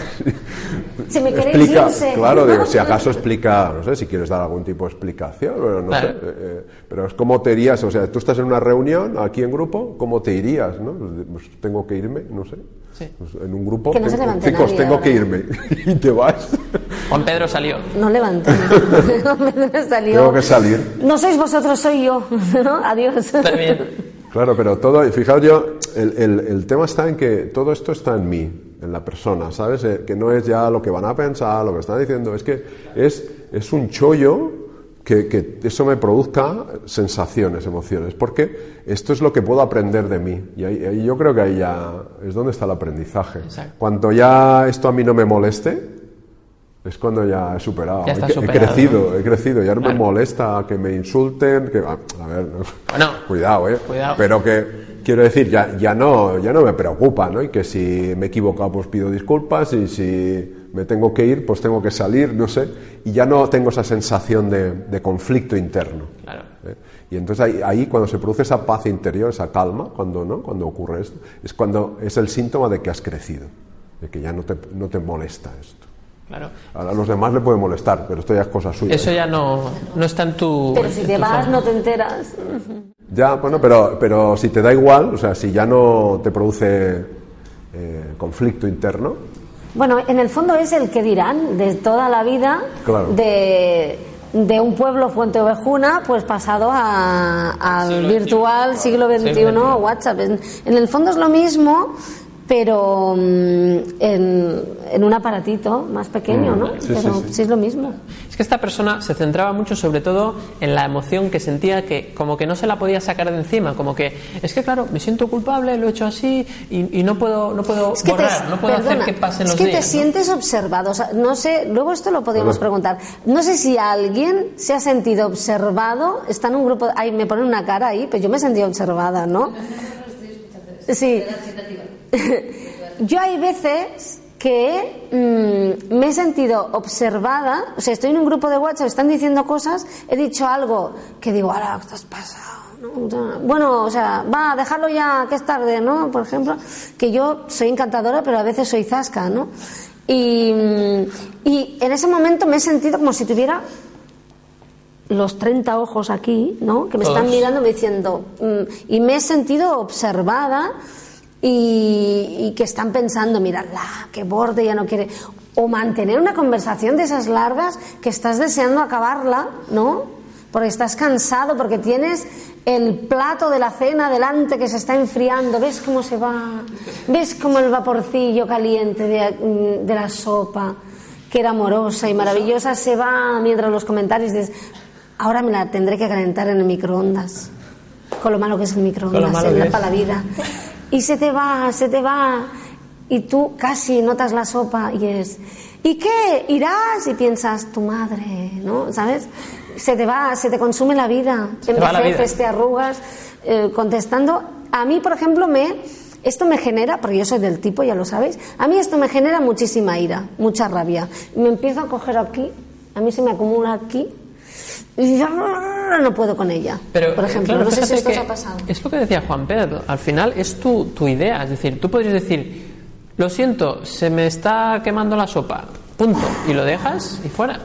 Si me queréis explica, irse. claro, digo, si acaso explica, no sé, si quieres dar algún tipo de explicación, pero no Claro. sé, eh, eh, pero es como te irías, o sea, tú estás en una reunión aquí en grupo, ¿cómo te irías, no? Pues, pues tengo que irme, no sé. Sí. Pues en un grupo, Que no se tengo- levante chicos, nadie tengo ahora. que irme y te vas. Juan Pedro salió. No levanté. No salió. Tengo que salir. No sois vosotros, soy yo. ¿no? Adiós. Está bien. Claro, pero todo, y fijaos yo, el, el- el tema está en que todo esto está en mí, en la persona, ¿sabes? Eh, que no es ya lo que van a pensar, lo que están diciendo, es que es, es un chollo que, que eso me produzca sensaciones, emociones, porque esto es lo que puedo aprender de mí. Y ahí, ahí yo creo que ahí ya es donde está el aprendizaje. Exacto. Cuando ya esto a mí no me moleste, es cuando ya he superado. Ya está he, crecido, he crecido. Ya no me molesta que me insulten, que a, a ver. Bueno, cuidado, eh. cuidado. Pero que quiero decir, ya, ya no, ya no me preocupa, ¿no? Y que si me he equivocado, pues pido disculpas y si me tengo que ir, pues tengo que salir, no sé. Y ya no tengo esa sensación de, de conflicto interno. Claro. ¿eh? Y entonces ahí, ahí cuando se produce esa paz interior, esa calma, cuando no, cuando ocurre esto, es cuando es el síntoma de que has crecido, de que ya no te, no te molesta esto. Claro. A los demás le puede molestar, pero esto ya es cosa suya. Eso ya no, no está en tu. Pero si te vas, zona. no te enteras. Ya, bueno, pero, pero si te da igual, o sea, si ya no te produce eh, conflicto interno, Bueno, en el fondo es el que dirán de toda la vida Claro. de, de un pueblo Fuente Ovejuna, pues pasado a- al Siglo virtual XXI. siglo XXI, Siglo XXI. WhatsApp. En, en el fondo es lo mismo, pero mm, en, en un aparatito más pequeño, ¿no? Sí, pero sí, sí. es lo mismo. Es que esta persona se centraba mucho sobre todo en la emoción que sentía que como que no se la podía sacar de encima, como que es que claro, me siento culpable, lo he hecho así y, y no puedo no puedo Es que borrar, te, no puedo perdona, hacer que pasen es los que días. te ¿no? sientes observado. O sea, no sé, luego esto lo podríamos preguntar. No sé si alguien se ha sentido observado, está en un grupo, ay, me pone una cara ahí, pues yo me he sentido observada, ¿no? Sí. Yo hay veces que mm, me he sentido observada, o sea, estoy en un grupo de WhatsApp, están diciendo cosas, he dicho algo que digo, ahora estás pasado. ¿no? Bueno, o sea, va, dejarlo ya, que es tarde, ¿no? Por ejemplo, que yo soy encantadora, pero a veces soy zasca, ¿no? Y, mm, y en ese momento me he sentido como si tuviera los 30 ojos aquí, ¿no? Que me están mirando diciendo, mm, y me he sentido observada y, y que están pensando, mírala, qué borde, ya no quiere. O mantener una conversación de esas largas que estás deseando acabarla, ¿no? Porque estás cansado, porque tienes el plato de la cena delante que se está enfriando, ves cómo se va, ves cómo el vaporcillo caliente de, de la sopa, que era amorosa y maravillosa, se va mientras los comentarios dices, ahora me la tendré que calentar en el microondas. Con lo malo que es el microondas, en la, para la vida. Y se te va, se te va. Y tú casi notas la sopa y es, ¿y qué? ¿Irás? Y piensas, tu madre, ¿no? ¿Sabes? Se te va, se te consume la vida. Envejeces, te arrugas, eh, contestando. A mí, por ejemplo, me esto me genera, porque yo soy del tipo, ya lo sabéis, a mí esto me genera muchísima ira, mucha rabia. Me empiezo a coger aquí, a mí se me acumula aquí y ya no puedo con ella. Pero, por ejemplo, no sé si esto ha pasado. Es lo que decía Juan Pedro, al final es tu, tu idea, es decir, tú podrías decir, lo siento, se me está quemando la sopa, punto, y lo dejas y fuera.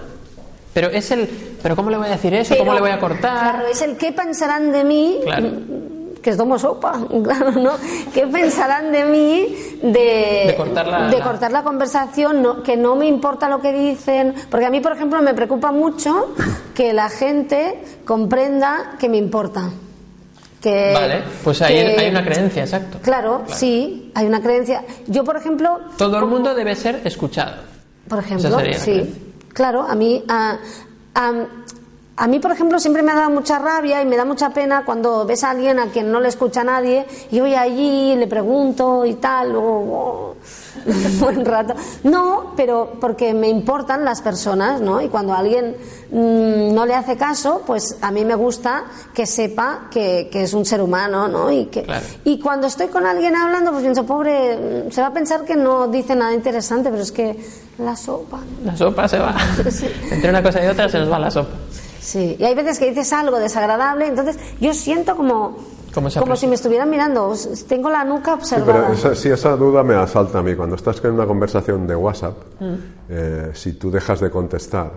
Pero es el, pero ¿cómo le voy a decir eso? ¿Cómo le voy a cortar? Claro, es el qué pensarán de mí. Claro que es domo sopa, claro, ¿no? ¿Qué pensarán de mí de, cortar, la, conversación? que no me importa lo que dicen, porque a mí, por ejemplo, me preocupa mucho que la gente comprenda que me importa. Que, vale, pues ahí hay una creencia, exacto. Claro, sí, hay una creencia. Yo, por ejemplo... Todo el mundo debe ser escuchado. Por ejemplo, sí. Claro, a mí... a, a mí, por ejemplo, siempre me ha dado mucha rabia y me da mucha pena cuando ves a alguien a quien no le escucha nadie y voy allí le pregunto y tal, o, un buen rato. No, pero porque me importan las personas, ¿no? Y cuando alguien mm, no le hace caso, pues a mí me gusta que sepa que, es un ser humano, ¿no? Y, que, y cuando estoy con alguien hablando, pues pienso, pobre, se va a pensar que no dice nada interesante, pero es que la sopa. La sopa se va. Entre una cosa y otra se nos va la sopa. Sí, y hay veces que dices algo desagradable, entonces yo siento como, como si me estuvieran mirando, tengo la nuca observada. Sí, pero esa, esa duda me asalta a mí. Cuando estás en una conversación de WhatsApp, mm. eh, si tú dejas de contestar,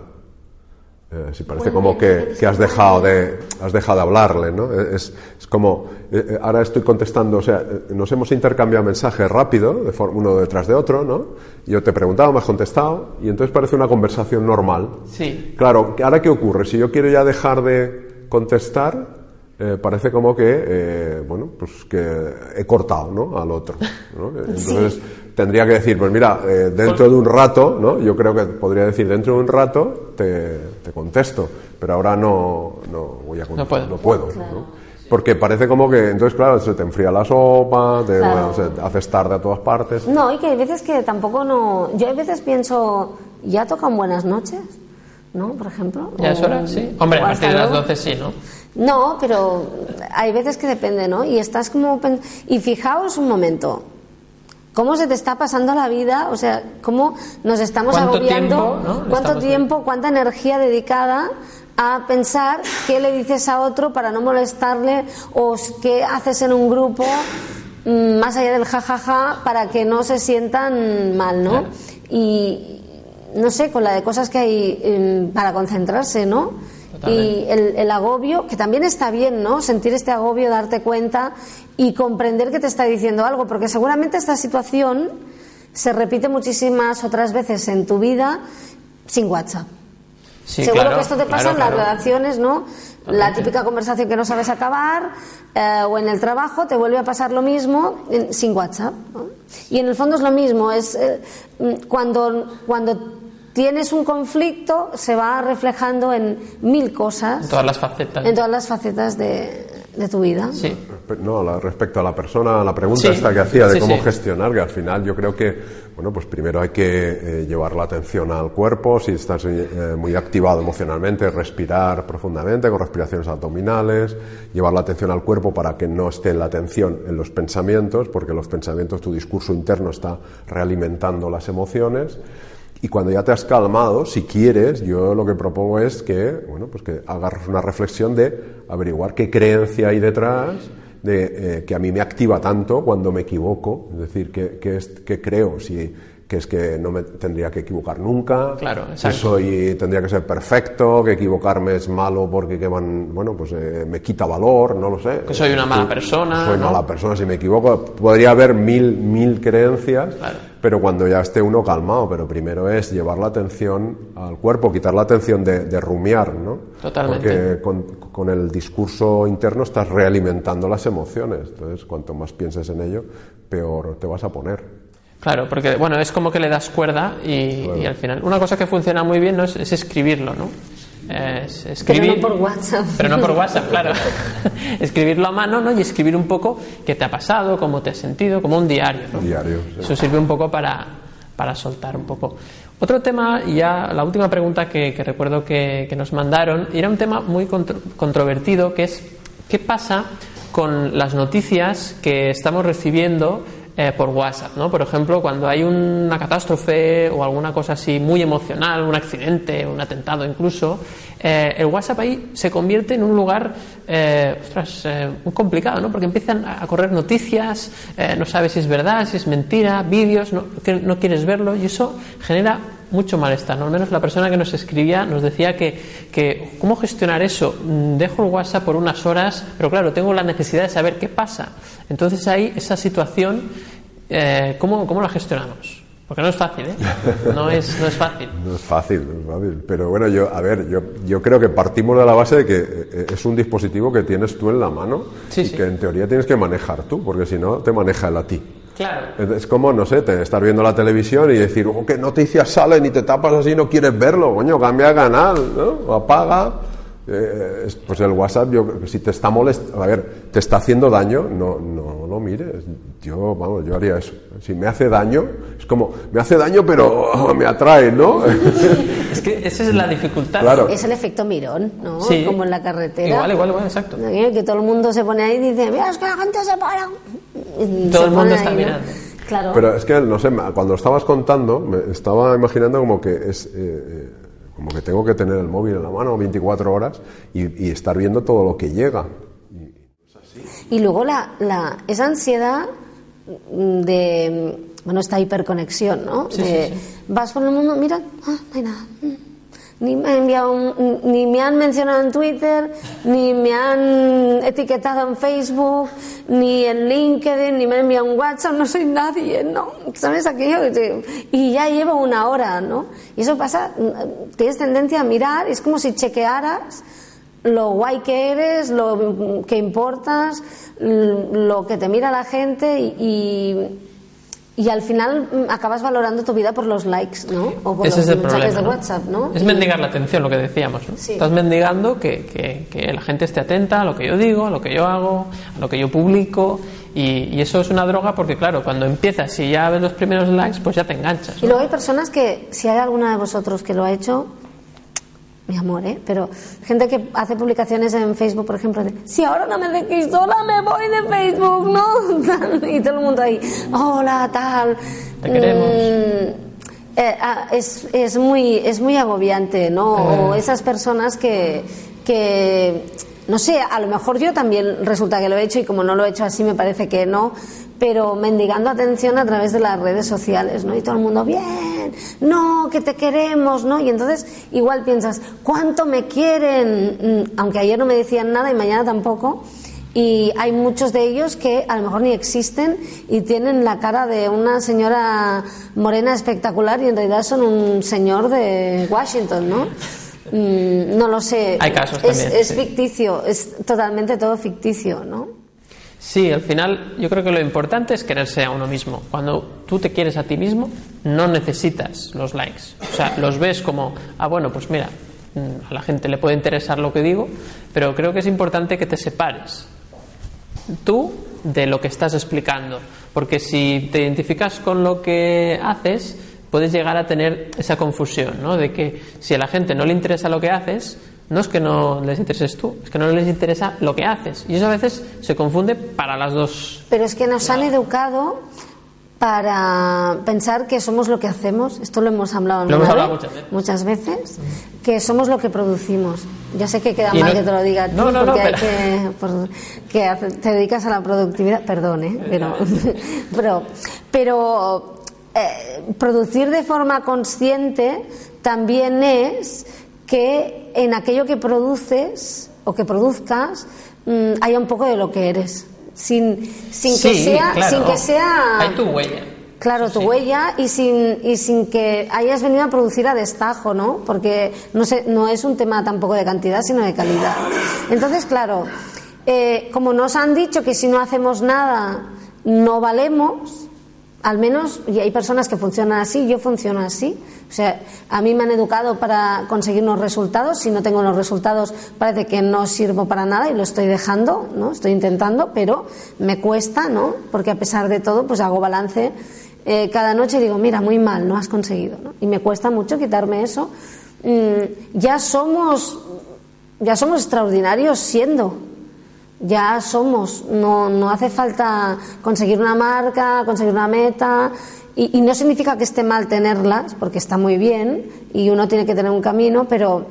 eh, si parece como que, que, has dejado de has dejado de hablarle, ¿no? Es, es como eh, eh, ahora estoy contestando, o sea, nos hemos intercambiado mensajes rápido, de uno detrás de otro, ¿no? Yo te he preguntado, me has contestado y entonces parece una conversación normal. Sí. Claro, ahora qué ocurre si yo quiero ya dejar de contestar, parece como que, bueno, pues que he cortado, ¿no? Al otro. ¿no? Entonces tendría que decir, pues mira, eh, dentro de un rato, ¿no? Yo creo que podría decir, dentro de un rato te, contesto, pero ahora no, no voy a contestar, no puedo, Porque parece como que, entonces, claro, se te enfría la sopa, te haces tarde a todas partes. No, y que hay veces que tampoco no. Yo a veces pienso, ¿ya tocan buenas noches? ¿No? Por ejemplo. ¿Ya es hora? Sí. Hombre, a partir de las 12 sí, ¿no? No, pero hay veces que depende, ¿no? Y estás como. Y fijaos un momento, cómo se te está pasando la vida, o sea, cómo nos estamos agobiando, cuánto tiempo, cuánta energía dedicada a pensar qué le dices a otro para no molestarle o qué haces en un grupo mm, más allá del jajaja para que no se sientan mal, ¿no? Y no sé, con la de cosas que hay em, para concentrarse, ¿no? Y el, agobio, que también está bien, ¿no? Sentir este agobio, darte cuenta y comprender que te está diciendo algo, porque seguramente esta situación se repite muchísimas otras veces en tu vida sin WhatsApp. Seguro que esto te pasa en las relaciones, ¿no? La típica conversación que no sabes acabar eh, o en el trabajo te vuelve a pasar lo mismo sin WhatsApp. Y en el fondo es lo mismo, es eh, cuando, cuando tienes un conflicto, se va reflejando en mil cosas. En todas las facetas. En todas las facetas de, tu vida. Sí. No, respecto a la persona, la pregunta esta que hacía de cómo gestionar, que al final yo creo que, bueno, pues primero hay que eh, llevar la atención al cuerpo, si estás eh, muy activado emocionalmente, respirar profundamente con respiraciones abdominales, llevar la atención al cuerpo para que no esté la atención en los pensamientos, porque los pensamientos, tu discurso interno está realimentando las emociones. Y cuando ya te has calmado, si quieres, yo lo que propongo es que, bueno, pues que hagas una reflexión de averiguar qué creencia hay detrás de eh, que a mí me activa tanto cuando me equivoco, es decir, qué, es, qué creo, que es que no me tendría que equivocar nunca, claro, que soy tendría que ser perfecto, que equivocarme es malo porque que van, bueno, pues eh, me quita valor, no lo sé. Que soy una mala persona. Soy mala persona si me equivoco. Podría haber mil mil creencias, pero cuando ya esté uno calmado, pero primero es llevar la atención al cuerpo, quitar la atención de, rumiar, ¿no? Totalmente. Porque con, con el discurso interno estás realimentando las emociones. Entonces, cuanto más pienses en ello, peor te vas a poner. Claro, porque bueno, es como que le das cuerda y, al final. Una cosa que funciona muy bien ¿no? es, escribirlo, ¿no? escribir, pero no por WhatsApp. Pero no por WhatsApp, claro. Escribirlo a mano ¿no? y escribir un poco qué te ha pasado, cómo te has sentido, como un diario. ¿no? diario Eso sirve un poco para, para soltar un poco. Otro tema, ya la última pregunta que, recuerdo que, que, nos mandaron, era un tema muy controvertido, que es qué pasa con las noticias que estamos recibiendo eh, por WhatsApp, ¿no? Por ejemplo, cuando hay una catástrofe o alguna cosa así muy emocional, un accidente, un atentado incluso, eh, el WhatsApp ahí se convierte en un lugar eh, muy complicado, ¿no? Porque empiezan a correr noticias, no sabes si es verdad, si es mentira, vídeos, no, no quieres verlo y eso genera mucho malestar. ¿no? Al menos la persona que nos escribía nos decía que, que, ¿cómo gestionar eso? Mm, dejo el WhatsApp por unas horas, pero claro, tengo la necesidad de saber qué pasa. Entonces ahí esa situación, eh, ¿cómo, ¿cómo la gestionamos? Porque no es fácil, ¿eh? No es, no es fácil. No es fácil, no es fácil. Pero bueno, yo, a ver, yo, yo creo que partimos de la base de que eh, es un dispositivo que tienes tú en la mano y que en teoría tienes que manejar tú, porque si no, te maneja él a ti. Claro. Es como, no sé, te estar viendo la televisión y decir, oh, qué noticias salen y te tapas así y no quieres verlo, coño, cambia canal, ¿no? O apaga. Eh, pues el WhatsApp, yo, si te está molestando, a ver, te está haciendo daño, no, no lo mires. Yo, vamos, yo haría eso. Si me hace daño, es como, me hace daño, pero me atrae, ¿no? es que esa es la dificultad. Claro. Es el efecto mirón, ¿no? Sí. Como en la carretera. Igual, igual, igual, exacto. Que todo el mundo se pone ahí y dice, mira, es que la gente se para. todo el mundo está mirando. Claro. Pero es que, no sé, cuando estabas contando, me estaba imaginando como que es... Eh, eh, como que tengo que tener el móvil en la mano 24 horas y, estar viendo todo lo que llega. Y, luego la, la, esa ansiedad de, bueno, esta hiperconexión, ¿no? Vas por el mundo, mira, ah, no hay nada. Ni me, enviado ni me han mencionado en Twitter, ni me han etiquetado en Facebook, ni en LinkedIn, ni me han enviado un WhatsApp, no soy nadie, ¿no? ¿Sabes aquello? Y ya llevo una hora, ¿no? Y eso pasa, tienes tendencia a mirar, es como si chequearas lo guay que eres, lo que importas, lo que te mira la gente y y al final acabas valorando tu vida por los likes, ¿no? O por Ese los es el mensajes de WhatsApp, ¿no? Es mendigar la atención, lo que decíamos. ¿no? Estás mendigando que, que, que, la gente esté atenta a lo que yo digo, a lo que yo hago, a lo que yo publico. Y, y, eso es una droga porque, claro, cuando empiezas y ya ves los primeros likes, pues ya te enganchas. Y luego hay personas que, si hay alguna de vosotros que lo ha hecho, mi amor, ¿eh? Pero gente que hace publicaciones en Facebook, por ejemplo, de, si ahora no me dejéis sola, me voy de Facebook, ¿no? y todo el mundo ahí, hola, tal. Te queremos. Mm, eh, ah, es, es, muy, es muy agobiante, ¿no? O eh. esas personas que, que, no sé, a lo mejor yo también resulta que lo he hecho y como no lo he hecho así me parece que no, pero mendigando atención a través de las redes sociales, ¿no? Y todo el mundo, bien, no, que te queremos, ¿no? Y entonces igual piensas, ¿cuánto me quieren? Mm, aunque ayer no me decían nada y mañana tampoco. Y hay muchos de ellos que a lo mejor ni existen y tienen la cara de una señora morena espectacular y en realidad son un señor de Washington, ¿no? Mm, no lo sé. Hay casos es, también, es ficticio, es totalmente todo ficticio, ¿no? Sí, al final yo creo que lo importante es quererse a uno mismo. Cuando tú te quieres a ti mismo, no necesitas los likes. O sea, los ves como, ah, bueno, pues mira, mm, a la gente le puede interesar lo que digo, pero creo que es importante que te separes tú de lo que estás explicando. Porque si te identificas con lo que haces, puedes llegar a tener esa confusión, ¿no? De que si a la gente no le interesa lo que haces, no es que no les intereses tú, es que no les interesa lo que haces. Y eso a veces se confunde para las dos. Pero es que nos han educado para pensar que somos lo que hacemos. Esto lo hemos hablado, lo hemos hablado muchas veces. muchas veces. Que somos lo que producimos. Ya sé que queda mal que te lo diga tú, porque hay que, que te dedicas a la productividad. Perdón, ¿eh? Pero, pero, pero eh, producir de forma consciente también es que en aquello que produces o que produzcas mm, haya un poco de lo que eres. Sin, sin que sea. Sin que sea Hay tu huella. Claro, tu huella y sin, y sin que hayas venido a producir a destajo, ¿no? Porque no, sé, no es un tema tampoco de cantidad, sino de calidad. Entonces, claro, eh, como nos han dicho que si no hacemos nada no valemos, Al menos, y hay personas que funcionan así, yo funciono así. O sea, a mí me han educado para conseguir unos resultados. Si no tengo los resultados, parece que no sirvo para nada y lo estoy dejando, ¿no? Estoy intentando, pero me cuesta, ¿no? Porque a pesar de todo, pues hago balance eh, cada noche y digo, mira, muy mal, no has conseguido, ¿no? Y me cuesta mucho quitarme eso. Mm, ya somos, ya somos extraordinarios siendo ya somos, no, no hace falta conseguir una marca, conseguir una meta, y, no significa que esté mal tenerlas, porque está muy bien y uno tiene que tener un camino, pero,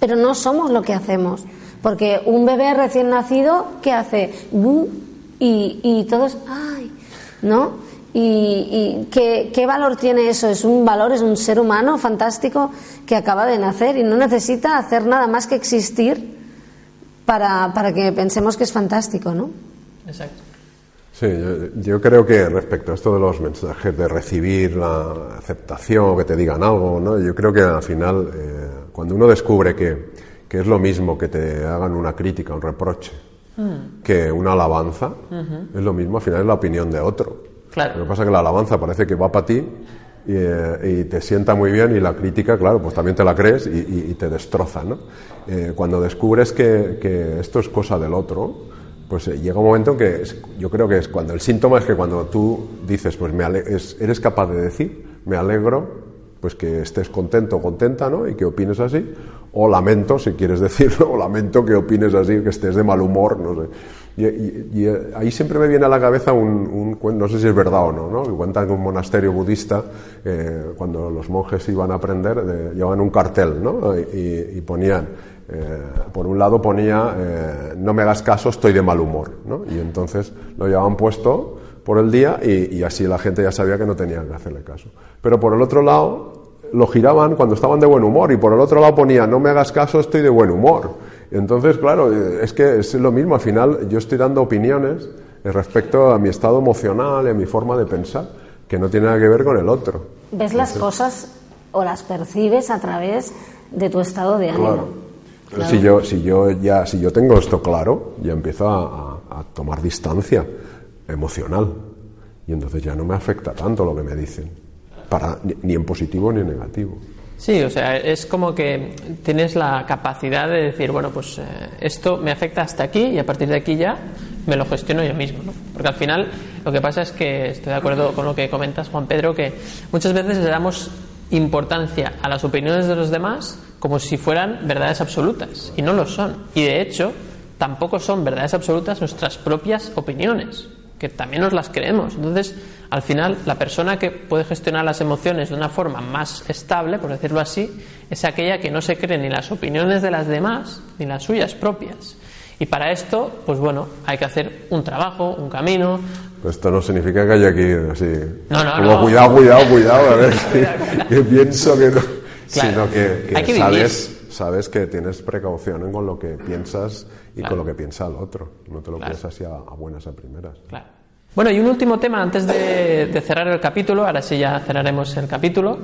pero no somos lo que hacemos. Porque un bebé recién nacido, ¿qué hace? Y, y todos, ¡ay! ¿No? ¿Y, y ¿qué, qué, valor tiene eso? Es un valor, es un ser humano fantástico que acaba de nacer y no necesita hacer nada más que existir para, para que pensemos que es fantástico, ¿no? Exacto. Sí, yo, creo que respecto a esto de los mensajes de recibir la aceptación, que te digan algo, ¿no? yo creo que al final, eh, cuando uno descubre que, que, es lo mismo que te hagan una crítica, un reproche, mm. que una alabanza, es lo mismo, al final es la opinión de otro. Claro. Lo que pasa es que la alabanza parece que va para ti y, te sienta muy bien y la crítica, claro, pues también te la crees y, te destroza, ¿no? Eh, cuando descubres que, esto es cosa del otro, pues eh, llega un momento en que yo creo que es cuando el síntoma es que cuando tú dices, pues me eres capaz de decir, me alegro, pues que estés contento o contenta, ¿no? Y que opines así, o lamento, si quieres decirlo, o lamento que opines así, que estés de mal humor, no sé. Y, eh, ahí siempre me viene a la cabeza un, un, no sé si es verdad o no, ¿no? Que cuentan que un monasterio budista, eh, cuando los monjes iban a aprender, llevaban un cartel, ¿no? Y, ponían, eh, por un lado ponía, no me hagas caso, estoy de mal humor, ¿no? Y entonces lo llevaban puesto por el día y, así la gente ya sabía que no tenían que hacerle caso. Pero por el otro lado, lo giraban cuando estaban de buen humor y por el otro lado ponía, no me hagas caso, estoy de buen humor. Entonces, claro, es que es lo mismo, al final yo estoy dando opiniones respecto a mi estado emocional y a mi forma de pensar, que no tiene nada que ver con el otro. Ves las cosas o las percibes a través de tu estado de ánimo. Claro. Si yo, si yo ya, si yo tengo esto claro, ya empiezo a, tomar distancia emocional. Y entonces ya no me afecta tanto lo que me dicen, para, ni en positivo ni en negativo. Sí, o sea, es como que tienes la capacidad de decir, bueno, pues eh, esto me afecta hasta aquí y a partir de aquí ya me lo gestiono yo mismo, ¿no? Porque al final lo que pasa es que estoy de acuerdo con lo que comentas, Juan Pedro, que muchas veces le damos importancia a las opiniones de los demás como si fueran verdades absolutas y no lo son. Y de hecho, tampoco son verdades absolutas nuestras propias opiniones que también nos las creemos. Entonces, al final, la persona que puede gestionar las emociones de una forma más estable, por decirlo así, es aquella que no se cree ni las opiniones de las demás ni las suyas propias. Y para esto, pues bueno, hay que hacer un trabajo, un camino. Esto no significa que haya que ir así. No, no, como cuidado, cuidado, cuidado, a ver, que, pienso que no. Sino que, sabes, sabes que tienes precaución con lo que piensas y con lo que piensa el otro. No te lo claro. así a, buenas a primeras. Claro. Bueno, y un último tema antes de, cerrar el capítulo, ahora sí ya cerraremos el capítulo.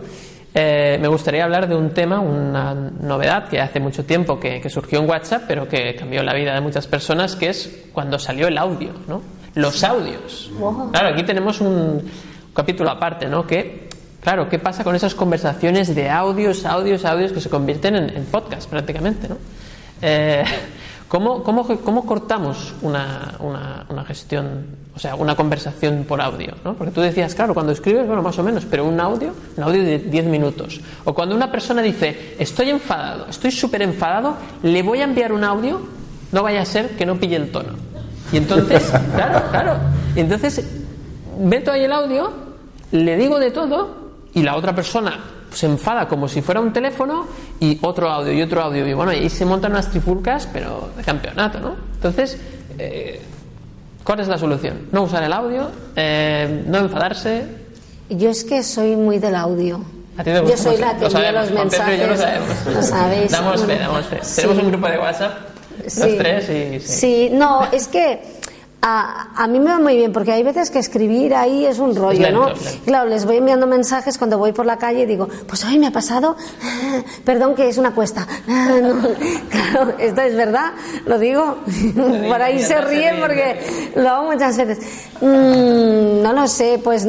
Eh, me gustaría hablar de un tema, una novedad que hace mucho tiempo que, surgió en WhatsApp, pero que cambió la vida de muchas personas, que es cuando salió el audio, ¿no? Los audios. Claro, aquí tenemos un capítulo aparte, ¿no? Que, claro, ¿qué pasa con esas conversaciones de audios, audios, audios que se convierten en, en podcast prácticamente, ¿no? Eh, ¿Cómo, cómo, cortamos una, una, gestión, o sea, una conversación por audio? ¿no? Porque tú decías, claro, cuando escribes, bueno, más o menos, pero un audio, un audio de 10 minutos. O cuando una persona dice, estoy enfadado, estoy súper enfadado, le voy a enviar un audio, no vaya a ser que no pille el tono. Y entonces, claro, claro. Y entonces, meto ahí el audio, le digo de todo, y la otra persona se enfada como si fuera un teléfono y otro audio y otro audio. Y bueno, ahí se montan unas trifulcas, pero de campeonato, ¿no? Entonces, eh, ¿cuál es la solución? No usar el audio, eh, no enfadarse. Yo es que soy muy del audio. yo soy la que envía los mensajes. Yo lo, sabemos. lo sabéis. Damos fe, damos fe. Tenemos un grupo de WhatsApp, los tres y. Sí. sí, no, es que a, mí me va muy bien porque hay veces que escribir ahí es un rollo, ¿no? Claro, les voy enviando mensajes cuando voy por la calle y digo, pues hoy me ha pasado, perdón que es una cuesta. claro, esto es verdad, lo digo. por ahí se ríen porque lo hago muchas veces. Mm, no lo sé, pues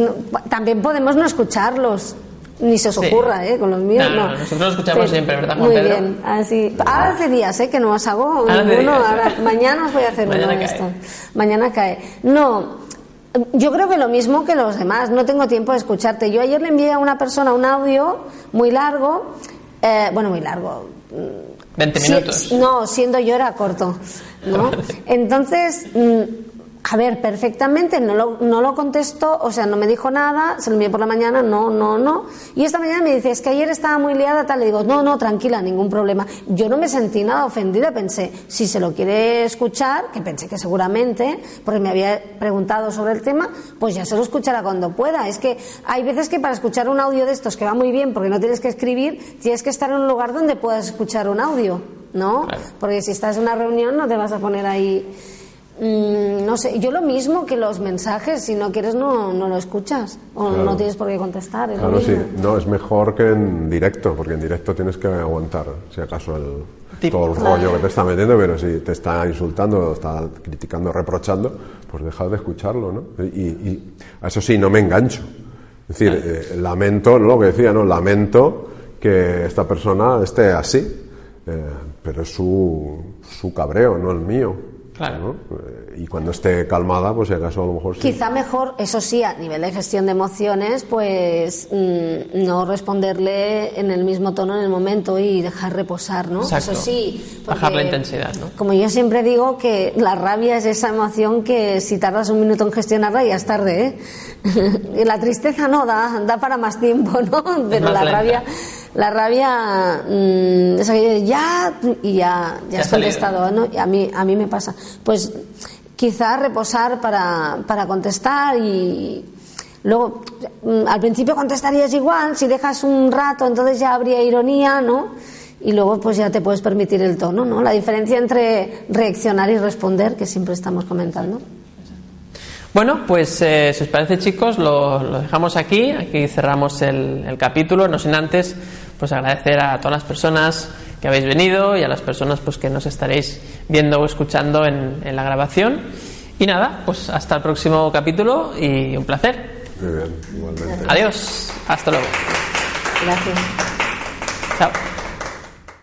también podemos no escucharlos. Ni se os ocurra, ¿eh? Con los míos, no. Nosotros lo escuchamos siempre, ¿verdad, Juan Muy bien, así. Ahora hace días, ¿eh? Que no os hago uno. mañana os voy a hacer mañana uno esto. Mañana cae. No, yo creo que lo mismo que los demás. No tengo tiempo de escucharte. Yo ayer le envié a una persona un audio muy largo. Eh, bueno, muy largo. 20 minutos. no, siendo yo era corto. ¿no? Entonces mm, a ver, perfectamente, no lo, no lo contestó, o sea, no me dijo nada, se lo envié por la mañana, no, no, no. Y esta mañana me dice, es que ayer estaba muy liada, tal, le digo, no, no, tranquila, ningún problema. Yo no me sentí nada ofendida, pensé, si se lo quiere escuchar, que pensé que seguramente, porque me había preguntado sobre el tema, pues ya se lo escuchará cuando pueda. Es que hay veces que para escuchar un audio de estos que va muy bien, porque no tienes que escribir, tienes que estar en un lugar donde puedas escuchar un audio, ¿no? Porque si estás en una reunión no te vas a poner ahí Mm, no sé, yo lo mismo que los mensajes, si no quieres no, no lo escuchas o no tienes por qué contestar. claro, sí, no, es mejor que en directo, porque en directo tienes que aguantar, si acaso, el, todo el rollo que te está metiendo, pero si te está insultando, está criticando, reprochando, pues deja de escucharlo, ¿no? Y, eso sí, no me engancho. Es decir, eh, lamento, lo que decía, ¿no? Lamento que esta persona esté así, eh, pero es su, su cabreo, no el mío. Claro. Y cuando esté calmada, pues si acaso a lo mejor sí. Quizá mejor, eso sí, a nivel de gestión de emociones, pues mm, no responderle en el mismo tono en el momento y dejar reposar, ¿no? Eso sí. Bajar la intensidad, ¿no? Como yo siempre digo que la rabia es esa emoción que si tardas un minuto en gestionarla ya es tarde, ¿eh? y la tristeza no, da, da para más tiempo, ¿no? Pero la rabia la rabia mm, es aquello ya y ya, ya, has contestado, ¿no? Y a mí, a mí me pasa. Pues quizá reposar para, para contestar y luego mm, al principio contestarías igual, si dejas un rato entonces ya habría ironía, ¿no? Y luego pues ya te puedes permitir el tono, ¿no? La diferencia entre reaccionar y responder que siempre estamos comentando. Bueno, pues eh, si os parece chicos, lo, dejamos aquí, aquí cerramos el, el capítulo, no sin antes pues agradecer a todas las personas que habéis venido y a las personas pues que nos estaréis viendo o escuchando en, en la grabación. Y nada, pues hasta el próximo capítulo y un placer. Muy bien, igualmente. Adiós, hasta luego. Gracias. Chao.